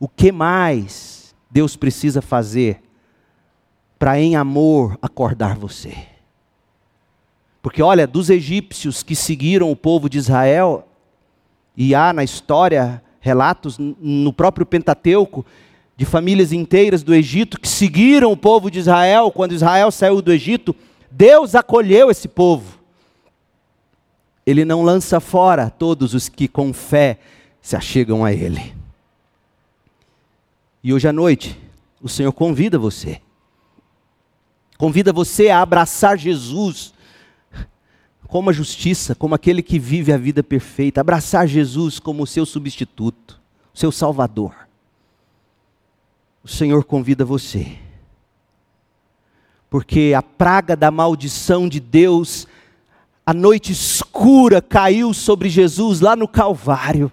O que mais Deus precisa fazer para, em amor, acordar você? Porque, olha, dos egípcios que seguiram o povo de Israel, e há na história relatos no próprio Pentateuco de famílias inteiras do Egito que seguiram o povo de Israel quando Israel saiu do Egito, Deus acolheu esse povo. Ele não lança fora todos os que com fé se achegam a Ele. E hoje à noite, o Senhor convida você. Convida você a abraçar Jesus como a justiça, como aquele que vive a vida perfeita, abraçar Jesus como o seu substituto, o seu salvador. O Senhor convida você. Porque a praga da maldição de Deus, a noite escura caiu sobre Jesus lá no Calvário.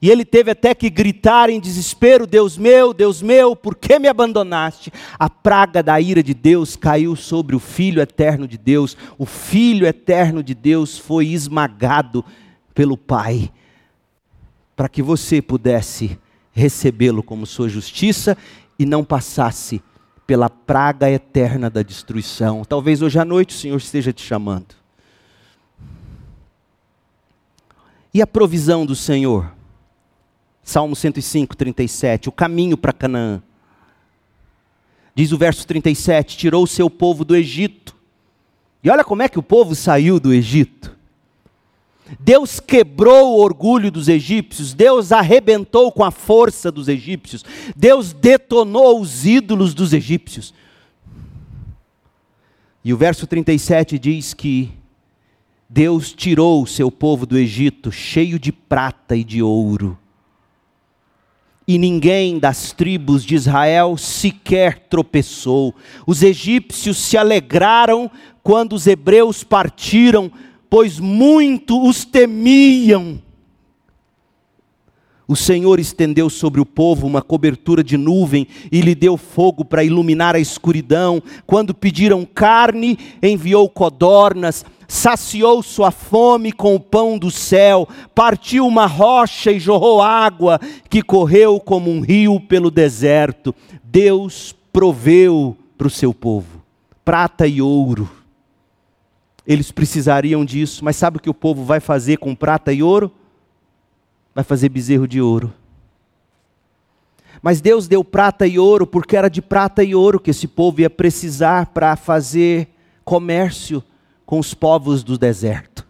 E ele teve até que gritar em desespero: Deus meu, Deus meu, por que me abandonaste? A praga da ira de Deus caiu sobre o Filho eterno de Deus. O Filho eterno de Deus foi esmagado pelo Pai, para que você pudesse recebê-lo como sua justiça e não passasse pela praga eterna da destruição. Talvez hoje à noite o Senhor esteja te chamando. E a provisão do Senhor? Salmo 105, 37, o caminho para Canaã. Diz o verso 37: tirou o seu povo do Egito. E olha como é que o povo saiu do Egito. Deus quebrou o orgulho dos egípcios, Deus arrebentou com a força dos egípcios, Deus detonou os ídolos dos egípcios. E o verso 37 diz que Deus tirou o seu povo do Egito cheio de prata e de ouro e ninguém das tribos de Israel sequer tropeçou. Os egípcios se alegraram quando os hebreus partiram, pois muito os temiam. O Senhor estendeu sobre o povo uma cobertura de nuvem e lhe deu fogo para iluminar a escuridão. Quando pediram carne, enviou codornas saciou sua fome com o pão do céu, partiu uma rocha e jorrou água que correu como um rio pelo deserto. Deus proveu para o seu povo prata e ouro. Eles precisariam disso, mas sabe o que o povo vai fazer com prata e ouro? Vai fazer bezerro de ouro. Mas Deus deu prata e ouro porque era de prata e ouro que esse povo ia precisar para fazer comércio com os povos do deserto.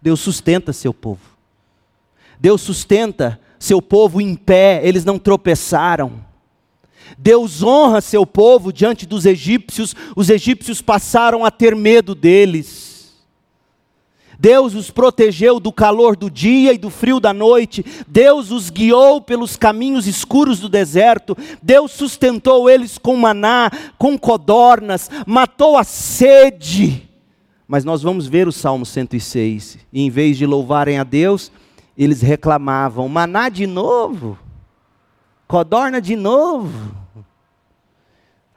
Deus sustenta seu povo. Deus sustenta seu povo em pé, eles não tropeçaram. Deus honra seu povo diante dos egípcios, os egípcios passaram a ter medo deles. Deus os protegeu do calor do dia e do frio da noite. Deus os guiou pelos caminhos escuros do deserto. Deus sustentou eles com maná, com codornas, matou a sede. Mas nós vamos ver o Salmo 106. E em vez de louvarem a Deus, eles reclamavam: maná de novo, codorna de novo.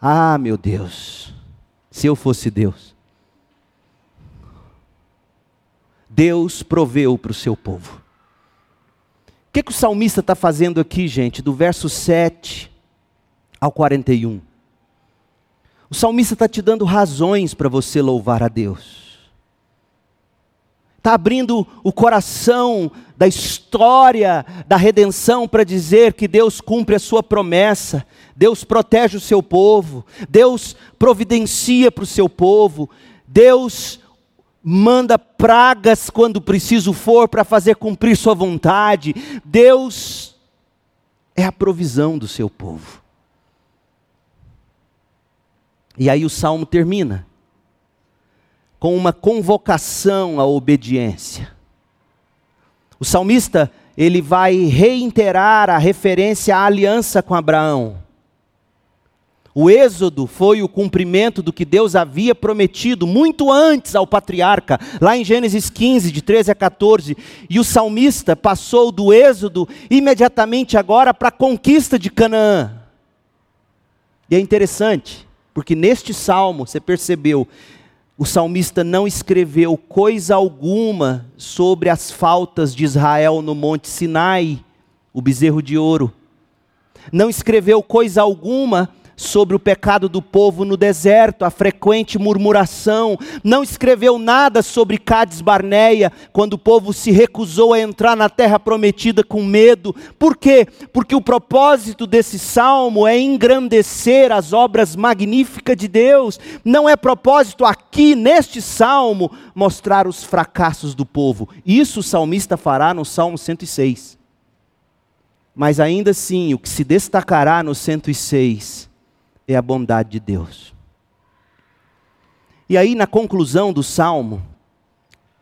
Ah, meu Deus, se eu fosse Deus Deus proveu para o seu povo. O que, que o salmista está fazendo aqui, gente, do verso 7 ao 41? O salmista está te dando razões para você louvar a Deus. Está abrindo o coração da história da redenção para dizer que Deus cumpre a sua promessa, Deus protege o seu povo, Deus providencia para o seu povo, Deus manda pragas quando preciso for para fazer cumprir Sua vontade. Deus é a provisão do seu povo. E aí o salmo termina com uma convocação à obediência. O salmista, ele vai reiterar a referência à aliança com Abraão. O Êxodo foi o cumprimento do que Deus havia prometido muito antes ao patriarca, lá em Gênesis 15, de 13 a 14. E o salmista passou do Êxodo imediatamente agora para a conquista de Canaã. E é interessante, porque neste salmo, você percebeu, o salmista não escreveu coisa alguma sobre as faltas de Israel no Monte Sinai, o bezerro de ouro. Não escreveu coisa alguma sobre o pecado do povo no deserto, a frequente murmuração, não escreveu nada sobre Cades Barneia, quando o povo se recusou a entrar na terra prometida com medo. Por quê? Porque o propósito desse salmo é engrandecer as obras magníficas de Deus. Não é propósito aqui neste salmo mostrar os fracassos do povo. Isso o salmista fará no Salmo 106. Mas ainda assim, o que se destacará no 106 é a bondade de Deus. E aí, na conclusão do salmo,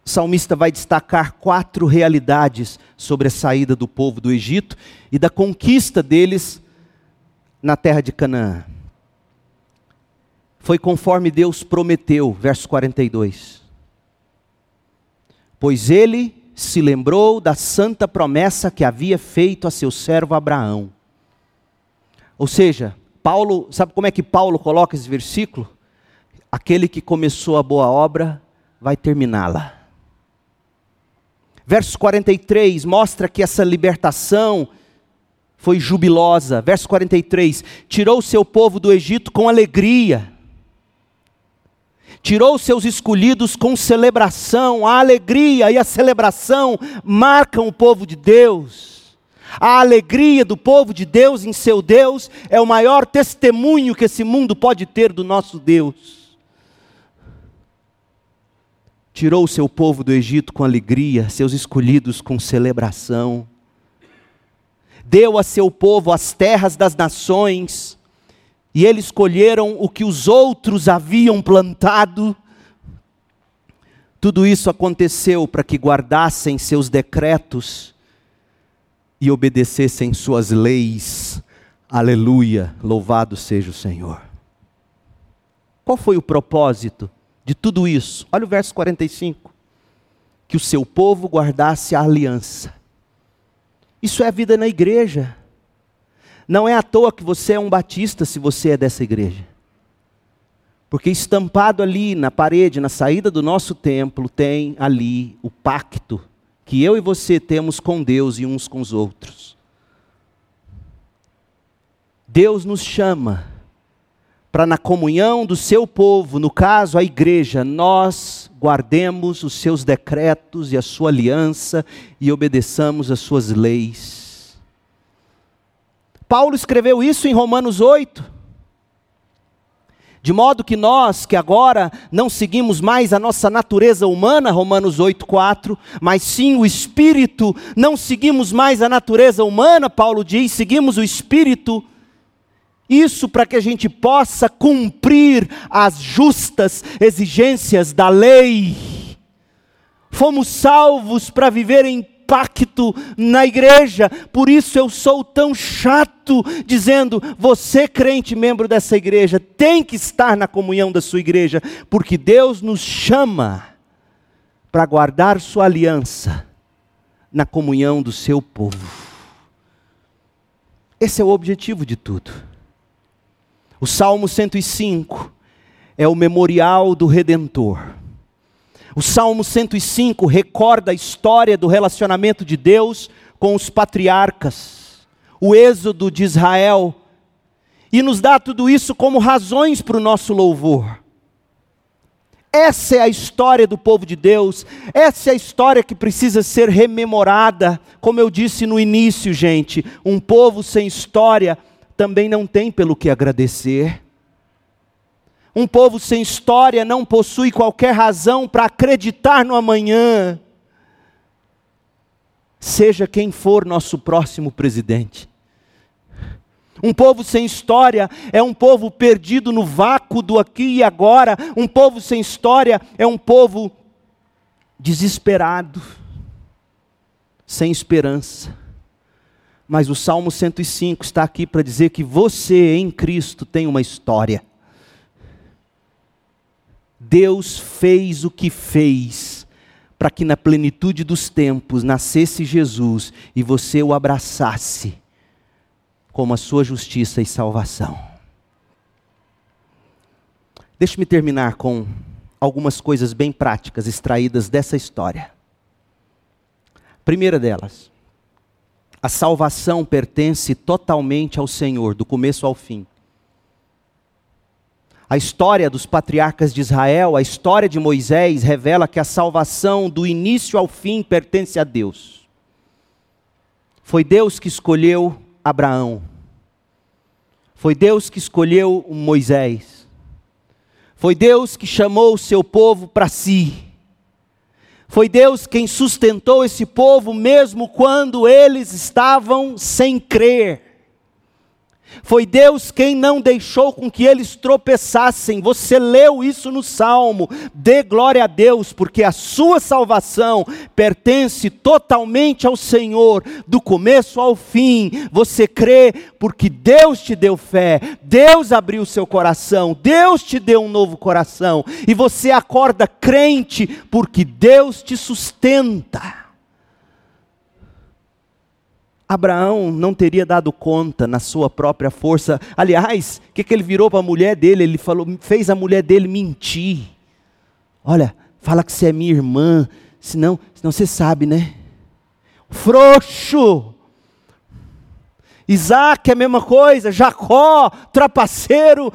o salmista vai destacar quatro realidades sobre a saída do povo do Egito e da conquista deles na terra de Canaã. Foi conforme Deus prometeu, verso 42. Pois ele se lembrou da santa promessa que havia feito a seu servo Abraão. Ou seja, Paulo, sabe como é que Paulo coloca esse versículo? Aquele que começou a boa obra vai terminá-la. Verso 43 mostra que essa libertação foi jubilosa. Verso 43: tirou seu povo do Egito com alegria, tirou seus escolhidos com celebração. A alegria e a celebração marcam o povo de Deus. A alegria do povo de Deus em seu Deus é o maior testemunho que esse mundo pode ter do nosso Deus. Tirou o seu povo do Egito com alegria, seus escolhidos com celebração. Deu a seu povo as terras das nações, e eles escolheram o que os outros haviam plantado. Tudo isso aconteceu para que guardassem seus decretos e obedecessem suas leis. Aleluia, louvado seja o Senhor. Qual foi o propósito de tudo isso? Olha o verso 45. Que o seu povo guardasse a aliança. Isso é a vida na igreja. Não é à toa que você é um batista se você é dessa igreja. Porque estampado ali na parede, na saída do nosso templo, tem ali o pacto que eu e você temos com Deus e uns com os outros. Deus nos chama para, na comunhão do seu povo, no caso a igreja, nós guardemos os seus decretos e a sua aliança e obedeçamos as suas leis. Paulo escreveu isso em Romanos 8. De modo que nós, que agora não seguimos mais a nossa natureza humana, Romanos 8,4, mas sim o Espírito, não seguimos mais a natureza humana, Paulo diz, seguimos o Espírito. Isso para que a gente possa cumprir as justas exigências da lei. Fomos salvos para viver em pacto na igreja. Por isso eu sou tão chato dizendo: você, crente, membro dessa igreja, tem que estar na comunhão da sua igreja, porque Deus nos chama para guardar sua aliança na comunhão do seu povo. Esse é o objetivo de tudo. O Salmo 105 é o memorial do Redentor. O Salmo 105 recorda a história do relacionamento de Deus com os patriarcas, o êxodo de Israel, e nos dá tudo isso como razões para o nosso louvor. Essa é a história do povo de Deus, essa é a história que precisa ser rememorada. Como eu disse no início, gente, um povo sem história também não tem pelo que agradecer. Um povo sem história não possui qualquer razão para acreditar no amanhã. Seja quem for nosso próximo presidente. Um povo sem história é um povo perdido no vácuo do aqui e agora. Um povo sem história é um povo desesperado, sem esperança. Mas o Salmo 105 está aqui para dizer que você em Cristo tem uma história. Deus fez o que fez para que na plenitude dos tempos nascesse Jesus e você o abraçasse como a sua justiça e salvação. Deixe-me terminar com algumas coisas bem práticas extraídas dessa história. Primeira delas, a salvação pertence totalmente ao Senhor, do começo ao fim. A história dos patriarcas de Israel, a história de Moisés, revela que a salvação do início ao fim pertence a Deus. Foi Deus que escolheu Abraão. Foi Deus que escolheu Moisés. Foi Deus que chamou o seu povo para si. Foi Deus quem sustentou esse povo mesmo quando eles estavam sem crer. Foi Deus quem não deixou com que eles tropeçassem. Você leu isso no Salmo. Dê glória a Deus, porque a sua salvação pertence totalmente ao Senhor, do começo ao fim. Você crê porque Deus te deu fé, Deus abriu seu coração, Deus te deu um novo coração, e você acorda crente porque Deus te sustenta. Abraão não teria dado conta na sua própria força. Aliás, o que, que ele virou para a mulher dele? Ele falou, fez a mulher dele mentir. Olha, fala que você é minha irmã, senão, senão você sabe, né? Frouxo. Isaac é a mesma coisa, Jacó, trapaceiro.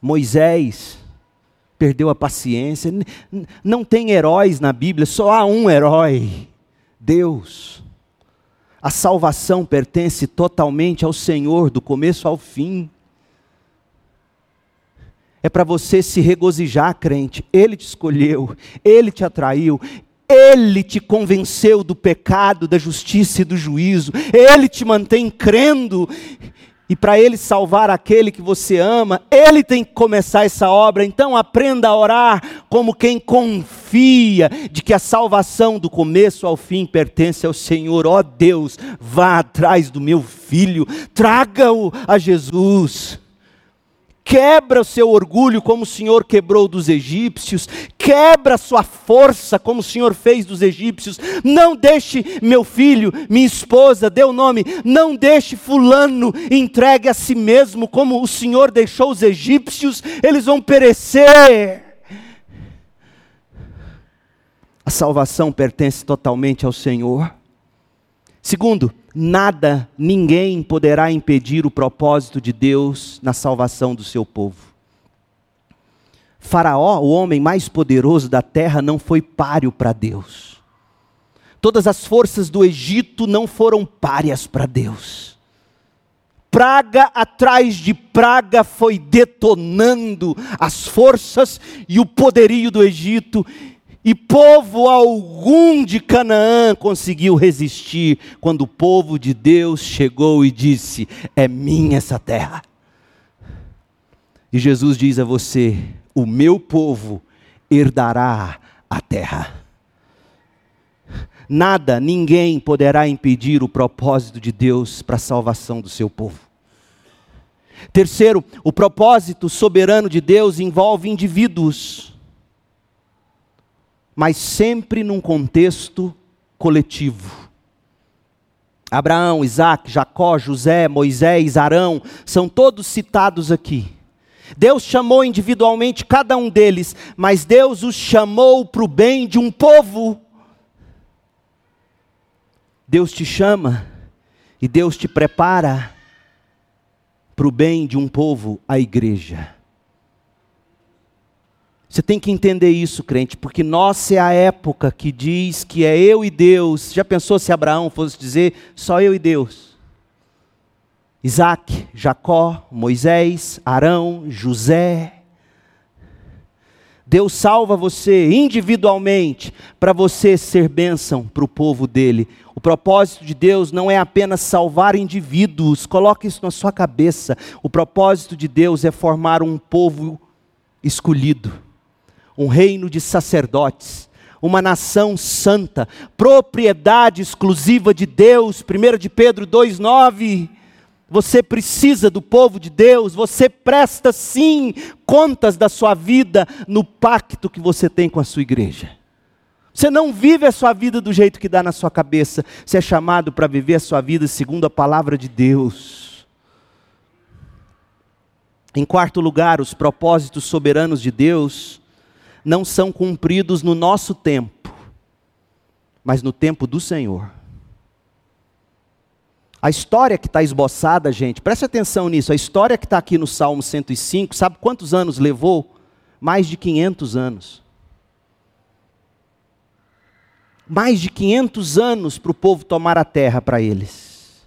Moisés perdeu a paciência. Não tem heróis na Bíblia, só há um herói. Deus. A salvação pertence totalmente ao Senhor, do começo ao fim. É para você se regozijar, crente. Ele te escolheu, ele te atraiu, ele te convenceu do pecado, da justiça e do juízo. Ele te mantém crendo e para Ele salvar aquele que você ama, Ele tem que começar essa obra. Então aprenda a orar como quem confia de que a salvação do começo ao fim pertence ao Senhor. Ó oh Deus, vá atrás do meu filho, traga-o a Jesus. Quebra o seu orgulho como o Senhor quebrou dos egípcios, quebra a sua força como o Senhor fez dos egípcios. Não deixe meu filho, minha esposa, dê o nome, não deixe fulano entregue a si mesmo como o Senhor deixou os egípcios, eles vão perecer. A salvação pertence totalmente ao Senhor. Segundo, nada, ninguém poderá impedir o propósito de Deus na salvação do seu povo. Faraó, o homem mais poderoso da terra, não foi páreo para Deus. Todas as forças do Egito não foram párias para Deus. Praga atrás de praga foi detonando as forças e o poderio do Egito, e povo algum de Canaã conseguiu resistir quando o povo de Deus chegou e disse: É minha essa terra. E Jesus diz a você: O meu povo herdará a terra. Nada, ninguém poderá impedir o propósito de Deus para a salvação do seu povo. Terceiro, o propósito soberano de Deus envolve indivíduos mas sempre num contexto coletivo. Abraão, Isaac, Jacó, José, Moisés, Arão, são todos citados aqui. Deus chamou individualmente cada um deles, mas Deus os chamou para o bem de um povo. Deus te chama e Deus te prepara para o bem de um povo, a igreja. Você tem que entender isso, crente, porque nossa é a época que diz que é eu e Deus. Já pensou se Abraão fosse dizer só eu e Deus? Isaac, Jacó, Moisés, Arão, José. Deus salva você individualmente para você ser bênção para o povo dele. O propósito de Deus não é apenas salvar indivíduos, coloque isso na sua cabeça. O propósito de Deus é formar um povo escolhido um reino de sacerdotes, uma nação santa, propriedade exclusiva de Deus. 1 de Pedro 2,9. Você precisa do povo de Deus, você presta sim contas da sua vida no pacto que você tem com a sua igreja. Você não vive a sua vida do jeito que dá na sua cabeça, você é chamado para viver a sua vida segundo a palavra de Deus. Em quarto lugar, os propósitos soberanos de Deus não são cumpridos no nosso tempo, mas no tempo do Senhor. A história que está esboçada, gente, preste atenção nisso. A história que está aqui no Salmo 105, sabe quantos anos levou? Mais de 500 anos. Mais de 500 anos para o povo tomar a terra para eles.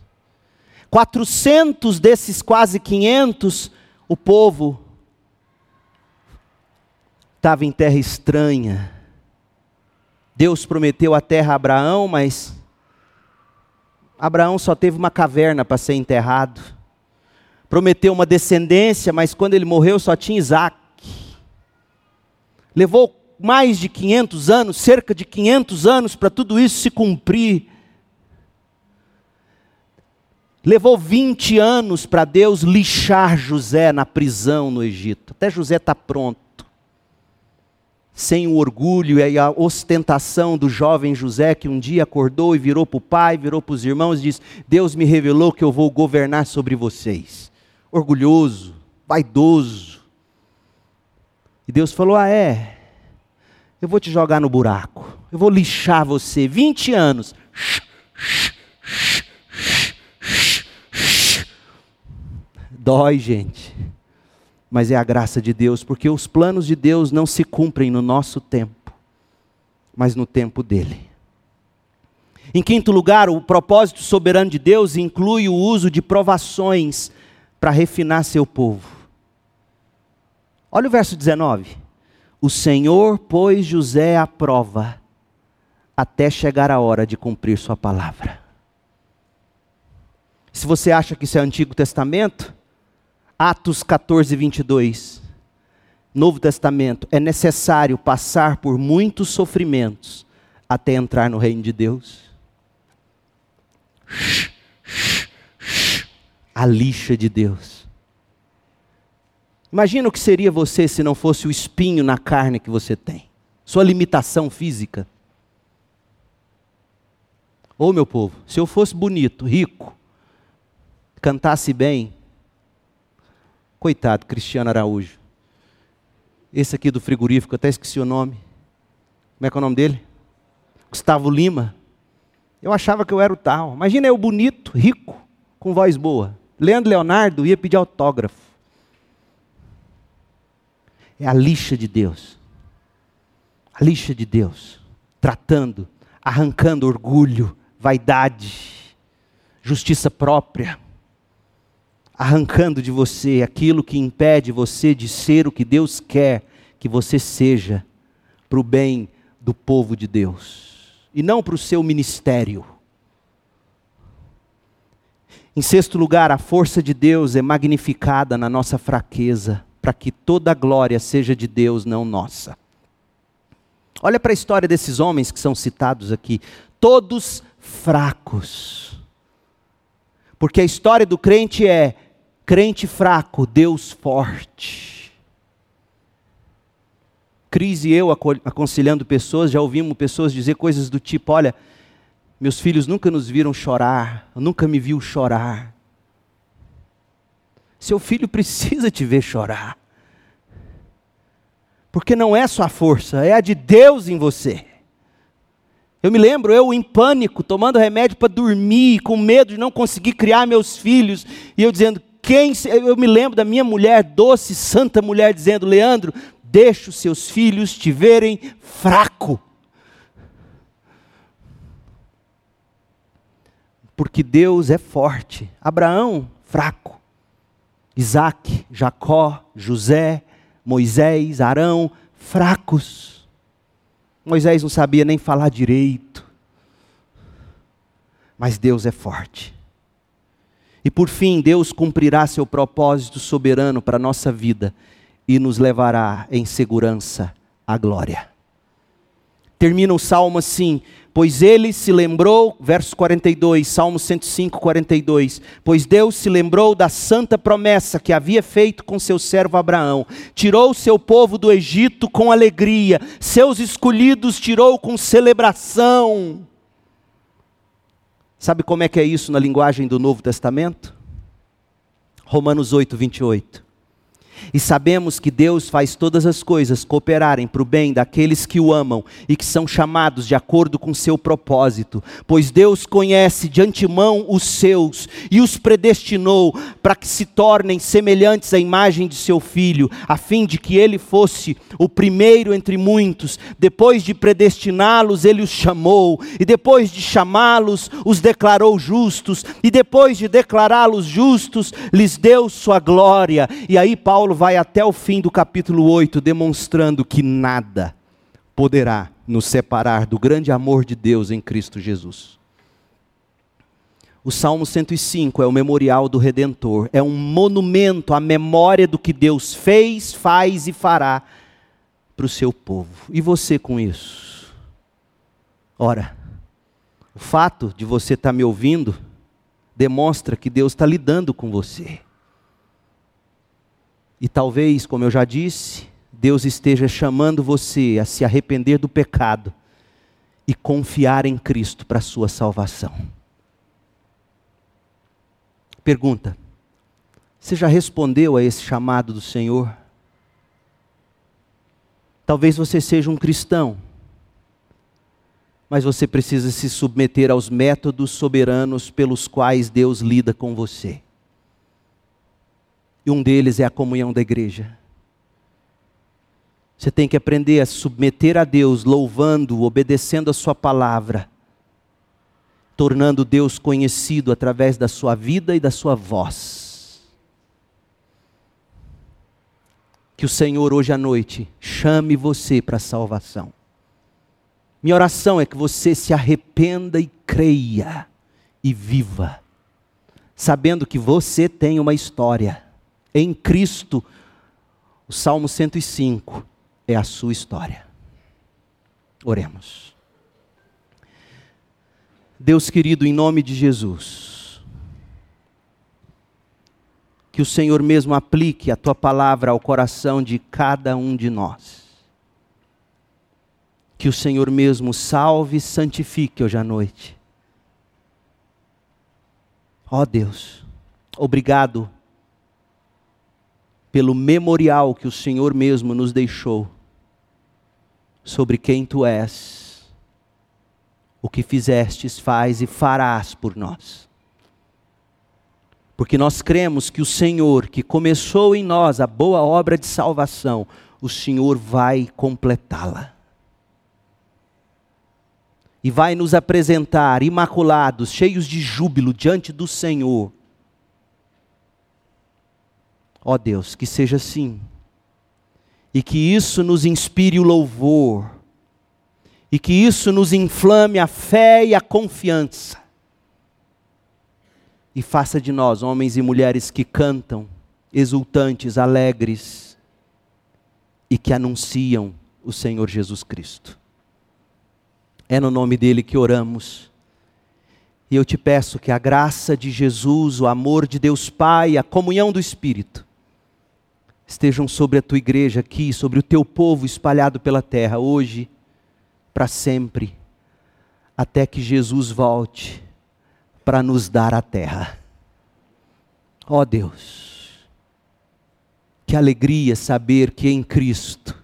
400 desses quase 500, o povo estava em terra estranha. Deus prometeu a terra a Abraão, mas Abraão só teve uma caverna para ser enterrado. Prometeu uma descendência, mas quando ele morreu só tinha Isaac. Levou mais de 500 anos, cerca de 500 anos, para tudo isso se cumprir. Levou 20 anos para Deus lixar José na prisão no Egito. Até José está pronto sem o orgulho e a ostentação do jovem José, que um dia acordou e virou para o pai, virou para os irmãos e disse: Deus me revelou que eu vou governar sobre vocês. Orgulhoso, vaidoso. E Deus falou: Ah, é? Eu vou te jogar no buraco, eu vou lixar você. 20 anos. Dói, gente mas é a graça de Deus, porque os planos de Deus não se cumprem no nosso tempo, mas no tempo dele. Em quinto lugar, o propósito soberano de Deus inclui o uso de provações para refinar seu povo. Olha o verso 19. O Senhor pôs José à prova até chegar a hora de cumprir sua palavra. Se você acha que isso é Antigo Testamento, Atos 14, 22. Novo Testamento. É necessário passar por muitos sofrimentos até entrar no reino de Deus. A lixa de Deus. Imagina o que seria você se não fosse o espinho na carne que você tem, sua limitação física. Ô oh, meu povo, se eu fosse bonito, rico, cantasse bem, Coitado, Cristiano Araújo. Esse aqui do frigorífico, até esqueci o nome. Como é que é o nome dele? Gustavo Lima. Eu achava que eu era o tal. Imagina eu bonito, rico, com voz boa. Leandro Leonardo ia pedir autógrafo. É a lixa de Deus. A lixa de Deus. Tratando, arrancando orgulho, vaidade, justiça própria arrancando de você aquilo que impede você de ser o que Deus quer que você seja para o bem do povo de Deus e não para o seu ministério. Em sexto lugar, a força de Deus é magnificada na nossa fraqueza, para que toda a glória seja de Deus, não nossa. Olha para a história desses homens que são citados aqui, todos fracos. Porque a história do crente é Crente fraco, Deus forte. Cris e eu aconselhando pessoas, já ouvimos pessoas dizer coisas do tipo: olha, meus filhos nunca nos viram chorar, nunca me viu chorar. Seu filho *laughs* precisa te ver chorar. Porque não é sua força, é a de Deus em você. Eu me lembro, eu em pânico, tomando remédio para dormir, com medo de não conseguir criar meus filhos, e eu dizendo: quem, eu me lembro da minha mulher, doce, santa mulher, dizendo: Leandro, deixa os seus filhos te verem fraco. Porque Deus é forte. Abraão, fraco. Isaac, Jacó, José, Moisés, Arão, fracos. Moisés não sabia nem falar direito. Mas Deus é forte. E por fim, Deus cumprirá seu propósito soberano para a nossa vida e nos levará em segurança à glória. Termina o salmo assim: Pois ele se lembrou, verso 42, Salmo 105, 42. Pois Deus se lembrou da santa promessa que havia feito com seu servo Abraão. Tirou seu povo do Egito com alegria, seus escolhidos tirou com celebração. Sabe como é que é isso na linguagem do Novo Testamento? Romanos 8, 28. E sabemos que Deus faz todas as coisas cooperarem para o bem daqueles que o amam e que são chamados de acordo com seu propósito, pois Deus conhece de antemão os seus e os predestinou para que se tornem semelhantes à imagem de seu filho, a fim de que ele fosse o primeiro entre muitos. Depois de predestiná-los, ele os chamou, e depois de chamá-los, os declarou justos, e depois de declará-los justos, lhes deu sua glória. E aí Paulo Paulo vai até o fim do capítulo 8 demonstrando que nada poderá nos separar do grande amor de Deus em Cristo Jesus. O Salmo 105 é o memorial do Redentor, é um monumento à memória do que Deus fez, faz e fará para o seu povo. E você com isso? Ora, o fato de você estar tá me ouvindo demonstra que Deus está lidando com você. E talvez, como eu já disse, Deus esteja chamando você a se arrepender do pecado e confiar em Cristo para a sua salvação. Pergunta: você já respondeu a esse chamado do Senhor? Talvez você seja um cristão, mas você precisa se submeter aos métodos soberanos pelos quais Deus lida com você. E um deles é a comunhão da igreja. Você tem que aprender a submeter a Deus, louvando, obedecendo a Sua palavra, tornando Deus conhecido através da sua vida e da sua voz. Que o Senhor hoje à noite chame você para a salvação. Minha oração é que você se arrependa e creia e viva, sabendo que você tem uma história em Cristo, o Salmo 105 é a sua história. Oremos. Deus querido, em nome de Jesus, que o Senhor mesmo aplique a tua palavra ao coração de cada um de nós. Que o Senhor mesmo salve e santifique hoje à noite. Ó oh Deus, obrigado pelo memorial que o Senhor mesmo nos deixou sobre quem tu és, o que fizestes, faz e farás por nós. Porque nós cremos que o Senhor, que começou em nós a boa obra de salvação, o Senhor vai completá-la. E vai nos apresentar imaculados, cheios de júbilo diante do Senhor Ó Deus, que seja assim. E que isso nos inspire o louvor. E que isso nos inflame a fé e a confiança. E faça de nós homens e mulheres que cantam, exultantes, alegres e que anunciam o Senhor Jesus Cristo. É no nome dele que oramos. E eu te peço que a graça de Jesus, o amor de Deus Pai, a comunhão do Espírito, estejam sobre a tua igreja aqui, sobre o teu povo espalhado pela terra, hoje, para sempre, até que Jesus volte para nos dar a terra. Ó oh Deus, que alegria saber que em Cristo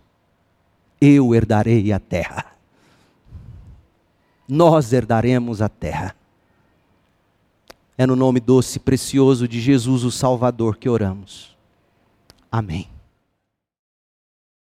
eu herdarei a terra. Nós herdaremos a terra. É no nome doce e precioso de Jesus, o Salvador, que oramos. Amém.